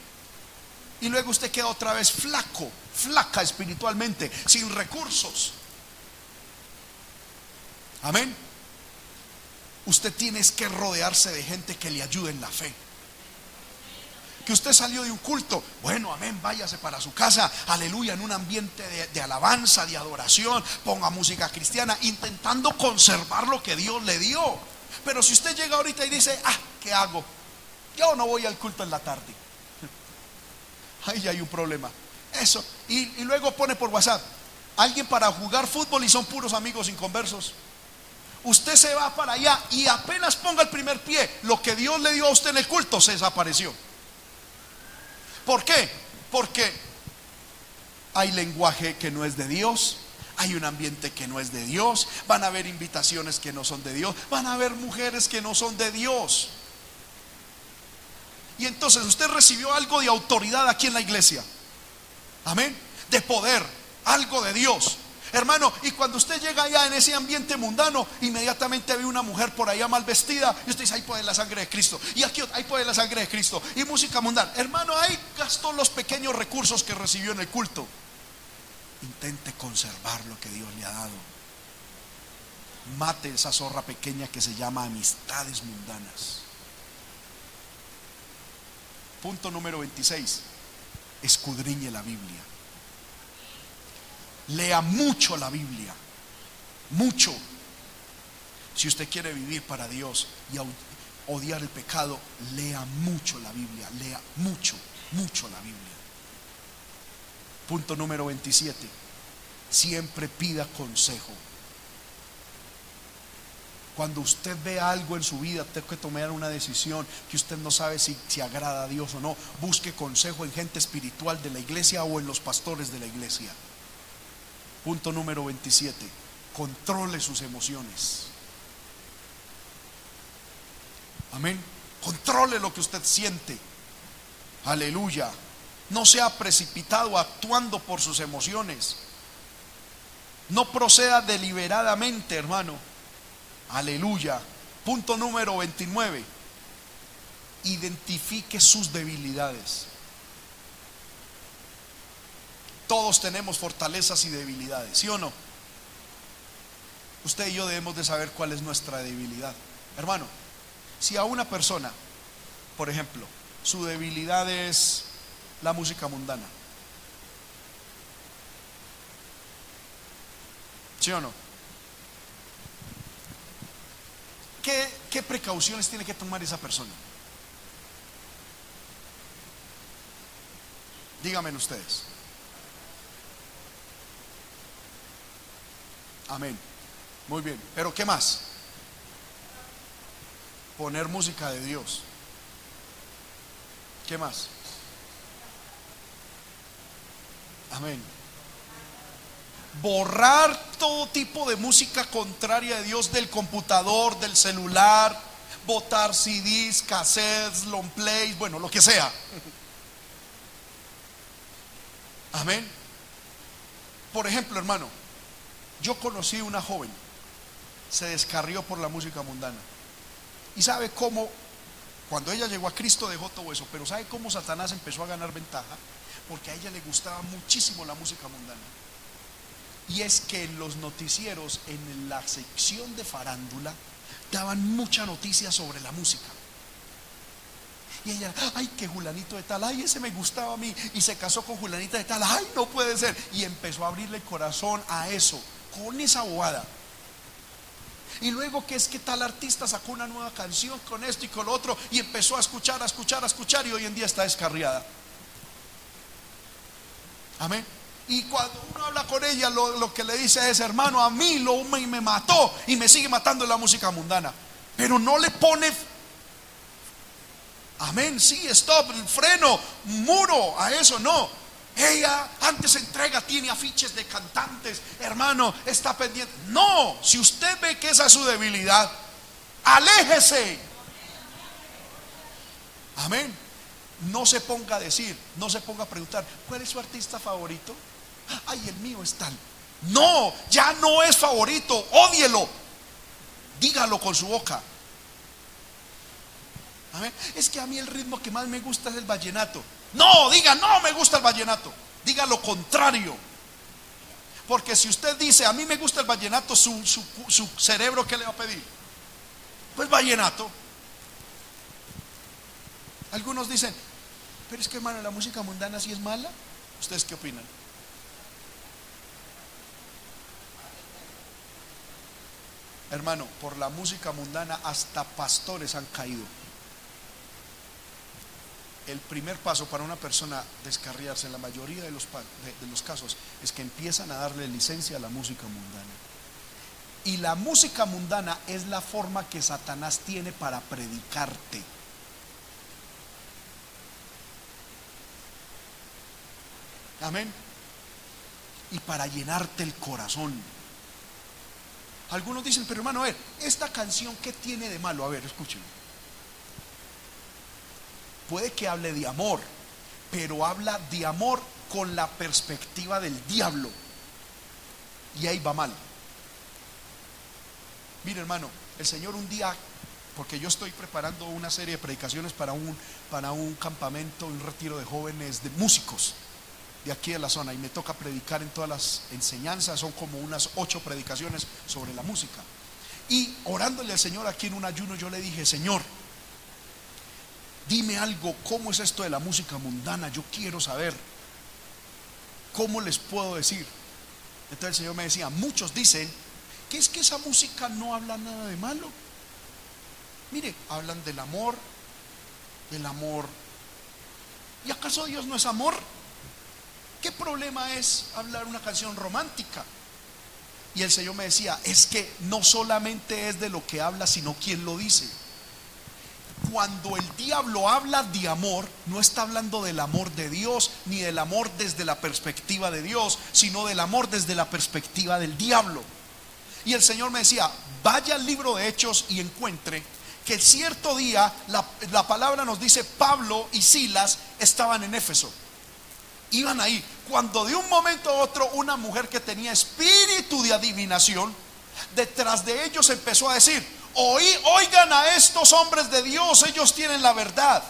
Y luego usted queda otra vez flaco, flaca espiritualmente, sin recursos. Amén usted tiene que rodearse de gente que le ayude en la fe. Que usted salió de un culto, bueno, amén, váyase para su casa, aleluya, en un ambiente de, alabanza, de adoración, ponga música cristiana, intentando conservar lo que Dios le dio. Pero si usted llega ahorita y dice, ah, ¿qué hago? Yo no voy al culto en la tarde. [LAUGHS] Ahí hay un problema. Eso. Y, y luego pone por WhatsApp, alguien para jugar fútbol y son puros amigos inconversos usted se va para allá y apenas ponga el primer pie, lo que Dios le dio a usted en el culto se desapareció. ¿Por qué? Porque hay lenguaje que no es de Dios, hay un ambiente que no es de Dios, van a haber invitaciones que no son de Dios, van a haber mujeres que no son de Dios. Y entonces usted recibió algo de autoridad aquí en la iglesia. Amén. De poder, algo de Dios. Hermano, y cuando usted llega allá en ese ambiente mundano, inmediatamente ve una mujer por allá mal vestida y usted dice, ahí puede la sangre de Cristo. Y aquí, ahí puede la sangre de Cristo. Y música mundana. Hermano, ahí gastó los pequeños recursos que recibió en el culto. Intente conservar lo que Dios le ha dado. Mate esa zorra pequeña que se llama amistades mundanas. Punto número 26. Escudriñe la Biblia. Lea mucho la Biblia. Mucho. Si usted quiere vivir para Dios y odiar el pecado, lea mucho la Biblia. Lea mucho, mucho la Biblia. Punto número 27. Siempre pida consejo. Cuando usted ve algo en su vida, tengo que tomar una decisión que usted no sabe si, si agrada a Dios o no. Busque consejo en gente espiritual de la iglesia o en los pastores de la iglesia. Punto número 27. Controle sus emociones. Amén. Controle lo que usted siente. Aleluya. No sea precipitado actuando por sus emociones. No proceda deliberadamente, hermano. Aleluya. Punto número 29. Identifique sus debilidades. Todos tenemos fortalezas y debilidades, ¿sí o no? Usted y yo debemos de saber cuál es nuestra debilidad. Hermano, si a una persona, por ejemplo, su debilidad es la música mundana, ¿sí o no? ¿Qué, qué precauciones tiene que tomar esa persona? Díganme ustedes. Amén. Muy bien. Pero ¿qué más? Poner música de Dios. ¿Qué más? Amén. Borrar todo tipo de música contraria de Dios del computador, del celular, botar CDs, cassettes, long plays, bueno, lo que sea. Amén. Por ejemplo, hermano, yo conocí una joven, se descarrió por la música mundana. ¿Y sabe cómo? Cuando ella llegó a Cristo dejó todo eso, pero ¿sabe cómo Satanás empezó a ganar ventaja? Porque a ella le gustaba muchísimo la música mundana. Y es que en los noticieros, en la sección de farándula, daban mucha noticia sobre la música. Y ella, ay, que Julanito de tal, ay, ese me gustaba a mí. Y se casó con Julanita de tal, ay, no puede ser. Y empezó a abrirle el corazón a eso con esa bobada. Y luego que es que tal artista sacó una nueva canción con esto y con lo otro y empezó a escuchar, a escuchar, a escuchar y hoy en día está descarriada. Amén. Y cuando uno habla con ella, lo, que le dice es, hermano, a mí lo me, me mató y me sigue matando la música mundana. Pero no le pone, amén, sí, stop, freno, muro a eso, no. Ella antes entrega, tiene afiches de cantantes, hermano, está pendiente. No, si usted ve que esa es su debilidad, aléjese. Amén. No se ponga a decir, no se ponga a preguntar, ¿cuál es su artista favorito? Ay, el mío es tal. No, ya no es favorito, ódielo. Dígalo con su boca. Amén. Es que a mí el ritmo que más me gusta es el vallenato. No, diga, no me gusta el vallenato. Diga lo contrario. Porque si usted dice, a mí me gusta el vallenato, su, cerebro, ¿qué le va a pedir? Pues vallenato. Algunos dicen, pero es que hermano, la música mundana sí es mala. ¿Ustedes qué opinan? Hermano, por la música mundana hasta pastores han caído el primer paso para una persona descarriarse en la mayoría de los, casos es que empiezan a darle licencia a la música mundana. Y la música mundana es la forma que Satanás tiene para predicarte. Amén. Y para llenarte el corazón. Algunos dicen, pero hermano, a ver, esta canción, ¿qué tiene de malo? A ver, escúchenme puede que hable de amor, pero habla de amor con la perspectiva del diablo. y ahí va mal. Mire hermano, el Señor un día, porque yo estoy preparando una serie de predicaciones para un, para un campamento, un retiro de jóvenes, de músicos de aquí de la zona y me toca predicar en todas las enseñanzas, son como unas ocho predicaciones sobre la música. Y orándole al Señor aquí en un ayuno, yo le dije, Señor, dime algo, ¿cómo es esto de la música mundana? Yo quiero saber, ¿cómo les puedo decir? Entonces el Señor me decía, muchos dicen que es que esa música no habla nada de malo. Mire, hablan del amor, del amor. ¿Y acaso Dios no es amor? ¿Qué problema es hablar una canción romántica? Y el Señor me decía, es que no solamente es de lo que habla, sino quien lo dice. Cuando el diablo habla de amor, no está hablando del amor de Dios, ni del amor desde la perspectiva de Dios, sino del amor desde la perspectiva del diablo. Y el Señor me decía, vaya al libro de Hechos y encuentre que cierto día la, la palabra nos dice Pablo y Silas estaban en Éfeso iban ahí. Cuando de un momento a otro una mujer que tenía espíritu de adivinación, detrás de ellos empezó a decir, oigan a estos hombres de Dios, ellos tienen la verdad.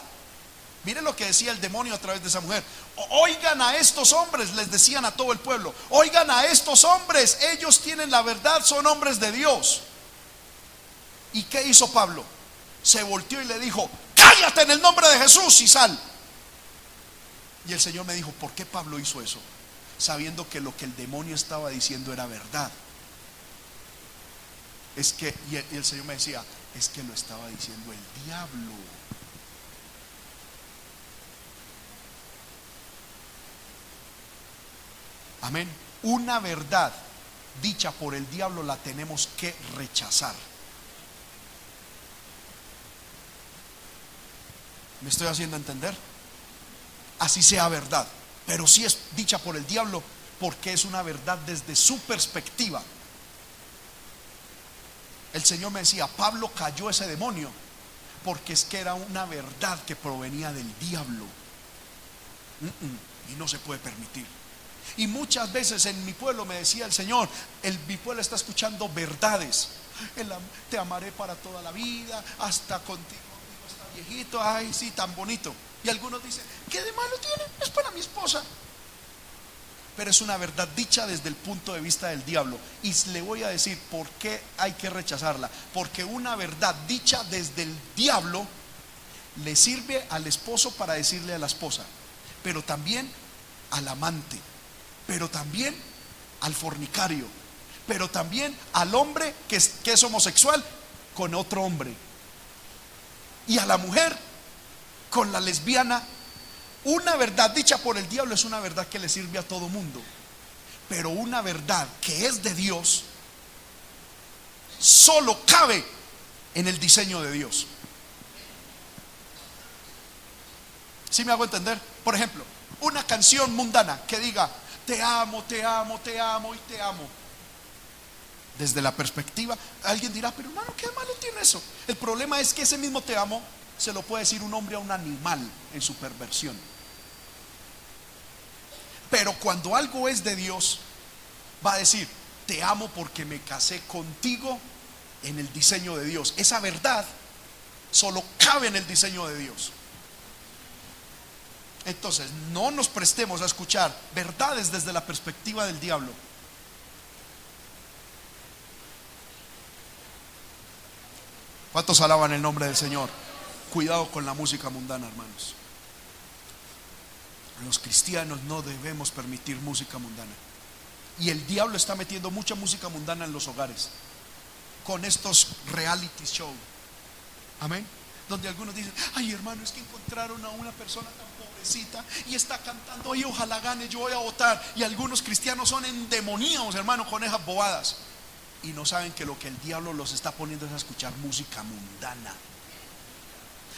Miren lo que decía el demonio a través de esa mujer. Oigan a estos hombres, les decían a todo el pueblo. Oigan a estos hombres, ellos tienen la verdad, son hombres de Dios. ¿Y qué hizo Pablo? Se volteó y le dijo, cállate en el nombre de Jesús y sal. Y el Señor me dijo, ¿por qué Pablo hizo eso? Sabiendo que lo que el demonio estaba diciendo era verdad. Es que, y el, Señor me decía, es que lo estaba diciendo el diablo. Amén. Una verdad dicha por el diablo la tenemos que rechazar. ¿Me estoy haciendo entender? así sea verdad, pero si es dicha por el diablo porque es una verdad desde su perspectiva. El Señor me decía, Pablo cayó ese demonio porque es que era una verdad que provenía del diablo. y no se puede permitir. Y muchas veces en mi pueblo me decía el Señor, el, mi pueblo está escuchando verdades. te amaré para toda la vida, hasta contigo, hasta viejito, ay, sí, tan bonito. Y algunos dicen, ¿qué de malo tiene? Es para mi esposa. Pero es una verdad dicha desde el punto de vista del diablo. Y le voy a decir por qué hay que rechazarla. Porque una verdad dicha desde el diablo le sirve al esposo para decirle a la esposa, pero también al amante, pero también al fornicario, pero también al hombre que es, que es homosexual con otro hombre. Y a la mujer con la lesbiana, una verdad dicha por el diablo es una verdad que le sirve a todo mundo. Pero una verdad que es de Dios solo cabe en el diseño de Dios. Si me hago entender? Por ejemplo, una canción mundana que diga, te amo, te amo, te amo y te amo. Desde la perspectiva, alguien dirá, pero hermano, ¿qué malo tiene eso? El problema es que ese mismo te amo se lo puede decir un hombre a un animal en su perversión. Pero cuando algo es de Dios, va a decir, te amo porque me casé contigo en el diseño de Dios. Esa verdad solo cabe en el diseño de Dios. Entonces, no nos prestemos a escuchar verdades desde la perspectiva del diablo. ¿Cuántos alaban el nombre del Señor? Cuidado con la música mundana, hermanos. Los cristianos no debemos permitir música mundana. Y el diablo está metiendo mucha música mundana en los hogares. Con estos reality show. Amén. Donde algunos dicen, ay hermano, es que encontraron a una persona tan pobrecita y está cantando, y ojalá gane, yo voy a votar. Y algunos cristianos son endemoniados, hermano, con esas bobadas. Y no saben que lo que el diablo los está poniendo es a escuchar música mundana.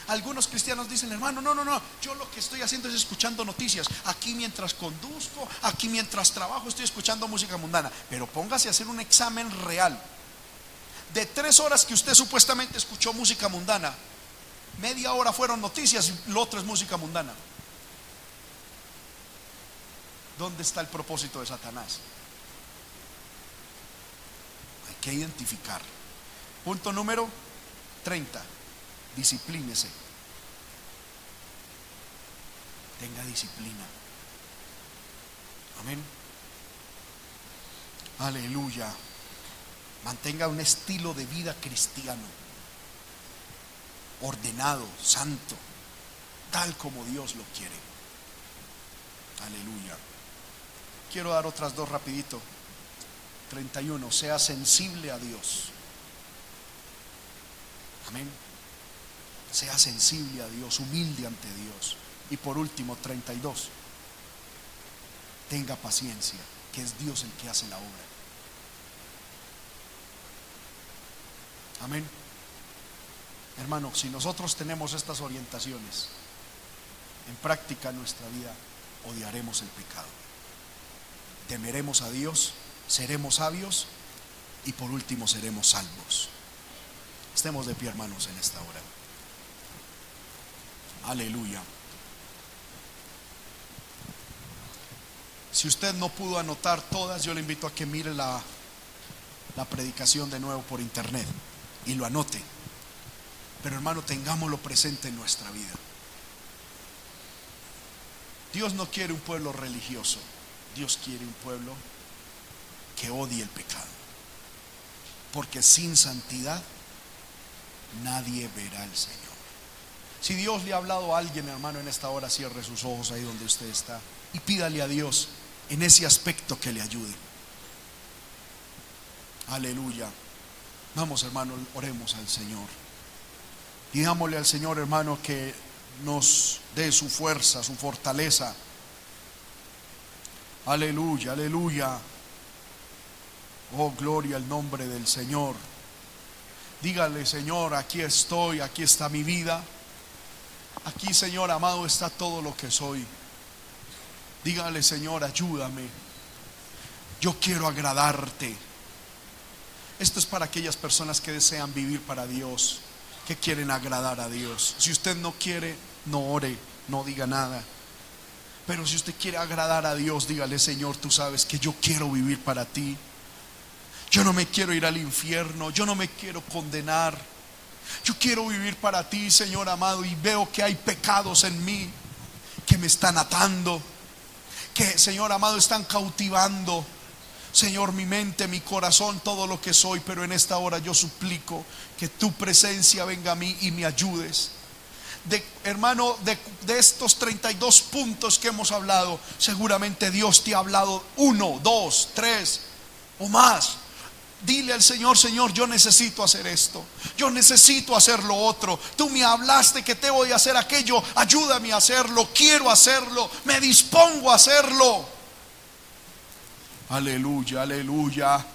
Algunos cristianos dicen, hermano, no, no, no, yo lo que estoy haciendo es escuchando noticias. Aquí mientras conduzco, aquí mientras trabajo, estoy escuchando música mundana. Pero póngase a hacer un examen real. De tres horas que usted supuestamente escuchó música mundana, media hora fueron noticias y lo otro es música mundana. ¿Dónde está el propósito de Satanás? que identificar. Punto número 30. Disciplínese. Tenga disciplina. Amén. Aleluya. Mantenga un estilo de vida cristiano, ordenado, santo, tal como Dios lo quiere. Aleluya. Quiero dar otras dos rapidito. 31. Sea sensible a Dios. Amén. Sea sensible a Dios, humilde ante Dios. Y por último, 32. Tenga paciencia, que es Dios el que hace la obra. Amén. Hermano, si nosotros tenemos estas orientaciones en práctica en nuestra vida, odiaremos el pecado. Temeremos a Dios, seremos sabios y por último seremos salvos. Estemos de pie, hermanos, en esta hora. Aleluya. Si usted no pudo anotar todas, yo le invito a que mire la, la predicación de nuevo por internet y lo anote. Pero hermano, tengámoslo presente en nuestra vida. Dios no quiere un pueblo religioso, Dios quiere un pueblo que odie el pecado. Porque sin santidad nadie verá al Señor. Si Dios le ha hablado a alguien, hermano, en esta hora, cierre sus ojos ahí donde usted está y pídale a Dios en ese aspecto que le ayude. Aleluya. Vamos, hermano, oremos al Señor. Digámosle al Señor, hermano, que nos dé su fuerza, su fortaleza. Aleluya, aleluya. Oh, gloria al nombre del Señor. Dígale, Señor, aquí estoy, aquí está mi vida. Aquí, Señor amado, está todo lo que soy. Dígale, Señor, ayúdame. Yo quiero agradarte. Esto es para aquellas personas que desean vivir para Dios, que quieren agradar a Dios. Si usted no quiere, no ore, no diga nada. Pero si usted quiere agradar a Dios, dígale, Señor, tú sabes que yo quiero vivir para ti. Yo no me quiero ir al infierno, yo no me quiero condenar. Yo quiero vivir para ti, Señor amado, y veo que hay pecados en mí que me están atando, que, Señor amado, están cautivando. Señor, mi mente, mi corazón, todo lo que soy, pero en esta hora yo suplico que tu presencia venga a mí y me ayudes. De, hermano, de, de, estos 32 puntos que hemos hablado, seguramente Dios te ha hablado uno, dos, tres o más. Dile al Señor, Señor, yo necesito hacer esto. Yo necesito hacer lo otro. Tú me hablaste que te voy a hacer aquello. Ayúdame a hacerlo. Quiero hacerlo. Me dispongo a hacerlo. Aleluya, aleluya.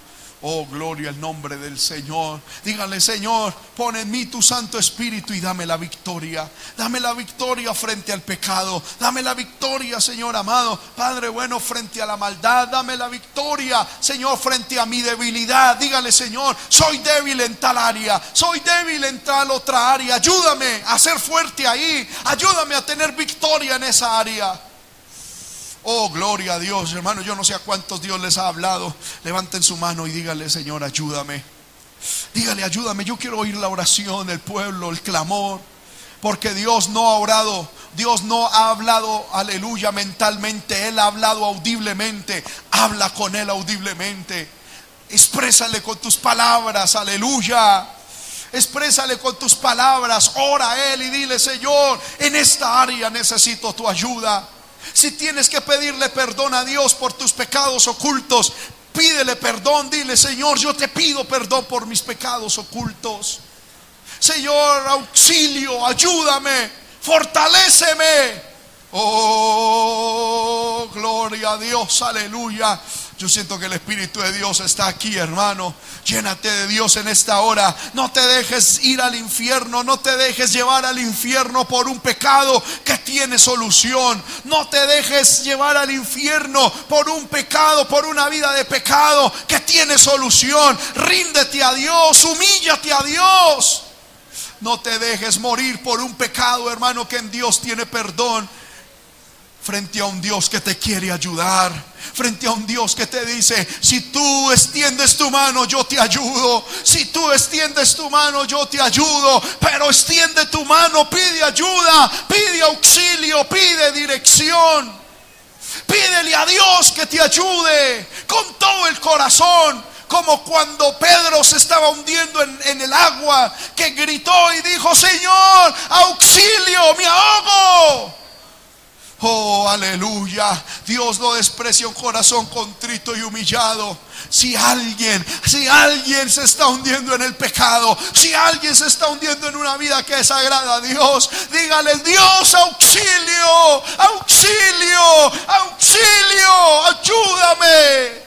Oh, gloria al nombre del Señor. Dígale, Señor, pon en mí tu Santo Espíritu y dame la victoria. Dame la victoria frente al pecado. Dame la victoria, Señor amado. Padre bueno, frente a la maldad. Dame la victoria, Señor, frente a mi debilidad. Dígale, Señor, soy débil en tal área. Soy débil en tal otra área. Ayúdame a ser fuerte ahí. Ayúdame a tener victoria en esa área. Oh, gloria a Dios, hermano. Yo no sé a cuántos Dios les ha hablado. Levanten su mano y dígale, Señor, ayúdame. Dígale, ayúdame. Yo quiero oír la oración del pueblo, el clamor. Porque Dios no ha orado, Dios no ha hablado, aleluya, mentalmente. Él ha hablado audiblemente. Habla con Él audiblemente. Exprésale con tus palabras, aleluya. Exprésale con tus palabras. Ora a Él y dile, Señor, en esta área necesito tu ayuda. Si tienes que pedirle perdón a Dios por tus pecados ocultos, pídele perdón, dile, Señor, yo te pido perdón por mis pecados ocultos. Señor, auxilio, ayúdame, fortaléceme. Oh, gloria a Dios, aleluya. Yo siento que el Espíritu de Dios está aquí, hermano. Llénate de Dios en esta hora. No te dejes ir al infierno. No te dejes llevar al infierno por un pecado que tiene solución. No te dejes llevar al infierno por un pecado, por una vida de pecado que tiene solución. Ríndete a Dios. Humíllate a Dios. No te dejes morir por un pecado, hermano, que en Dios tiene perdón. Frente a un Dios que te quiere ayudar, frente a un Dios que te dice, si tú extiendes tu mano, yo te ayudo, si tú extiendes tu mano, yo te ayudo, pero extiende tu mano, pide ayuda, pide auxilio, pide dirección. Pídele a Dios que te ayude con todo el corazón como cuando Pedro se estaba hundiendo en, en, el agua, que gritó y dijo, Señor, auxilio, me ahogo. Oh, aleluya. Dios no desprecia un corazón contrito y humillado. Si alguien, si alguien se está hundiendo en el pecado, si alguien se está hundiendo en una vida que desagrada a Dios, dígale, Dios, auxilio, auxilio, auxilio, ayúdame.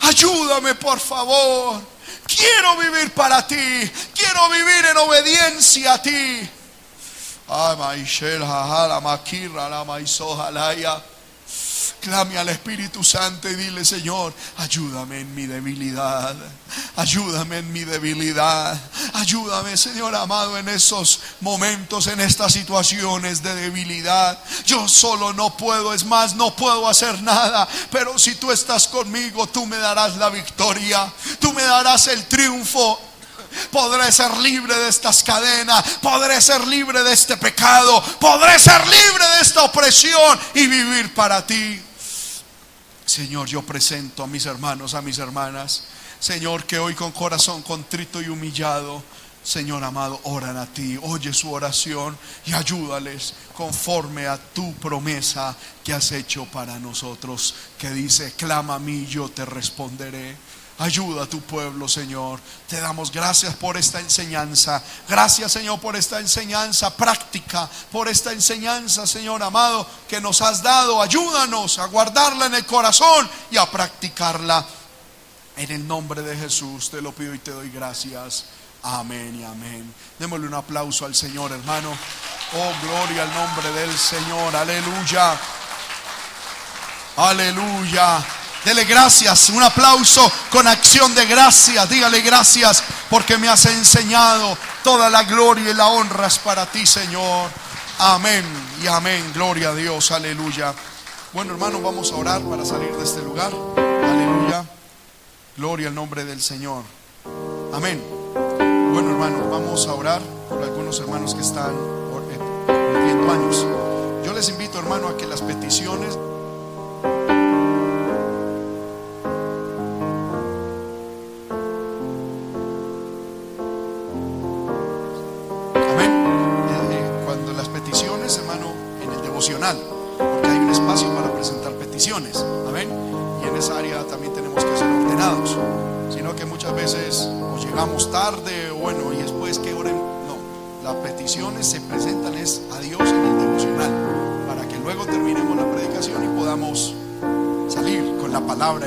Ayúdame, por favor. Quiero vivir para ti. Quiero vivir en obediencia a ti. Clame al Espíritu Santo y dile, Señor, ayúdame en mi debilidad. Ayúdame en mi debilidad. Ayúdame, Señor amado, en esos momentos, en estas situaciones de debilidad. Yo solo no puedo, es más, no puedo hacer nada. Pero si tú estás conmigo, tú me darás la victoria. Tú me darás el triunfo podré ser libre de estas cadenas, podré ser libre de este pecado, podré ser libre de esta opresión y vivir para ti. Señor, yo presento a mis hermanos, a mis hermanas, Señor, que hoy con corazón contrito y humillado, Señor amado, oran a ti, oye su oración y ayúdales conforme a tu promesa que has hecho para nosotros, que dice, clama a mí, yo te responderé. Ayuda a tu pueblo, Señor. Te damos gracias por esta enseñanza. Gracias, Señor, por esta enseñanza práctica, por esta enseñanza, Señor amado, que nos has dado. Ayúdanos a guardarla en el corazón y a practicarla. En el nombre de Jesús te lo pido y te doy gracias. Amén y amén. Démosle un aplauso al Señor, hermano. Oh, gloria al nombre del Señor. Aleluya. Aleluya. Dele gracias, un aplauso con acción de gracias. Dígale gracias porque me has enseñado. Toda la gloria y la honra es para ti, Señor. Amén y amén. Gloria a Dios, aleluya. Bueno, hermanos, vamos a orar para salir de este lugar. Aleluya. Gloria al nombre del Señor. Amén. Bueno, hermanos, vamos a orar por algunos hermanos que están cumpliendo años. Yo les invito, hermano, a que las peticiones Y en esa área también tenemos que ser ordenados. Sino que muchas veces o llegamos tarde, bueno, y después que oren. No, las peticiones se presentan es a Dios en el devocional, para que luego terminemos la predicación y podamos salir con la palabra en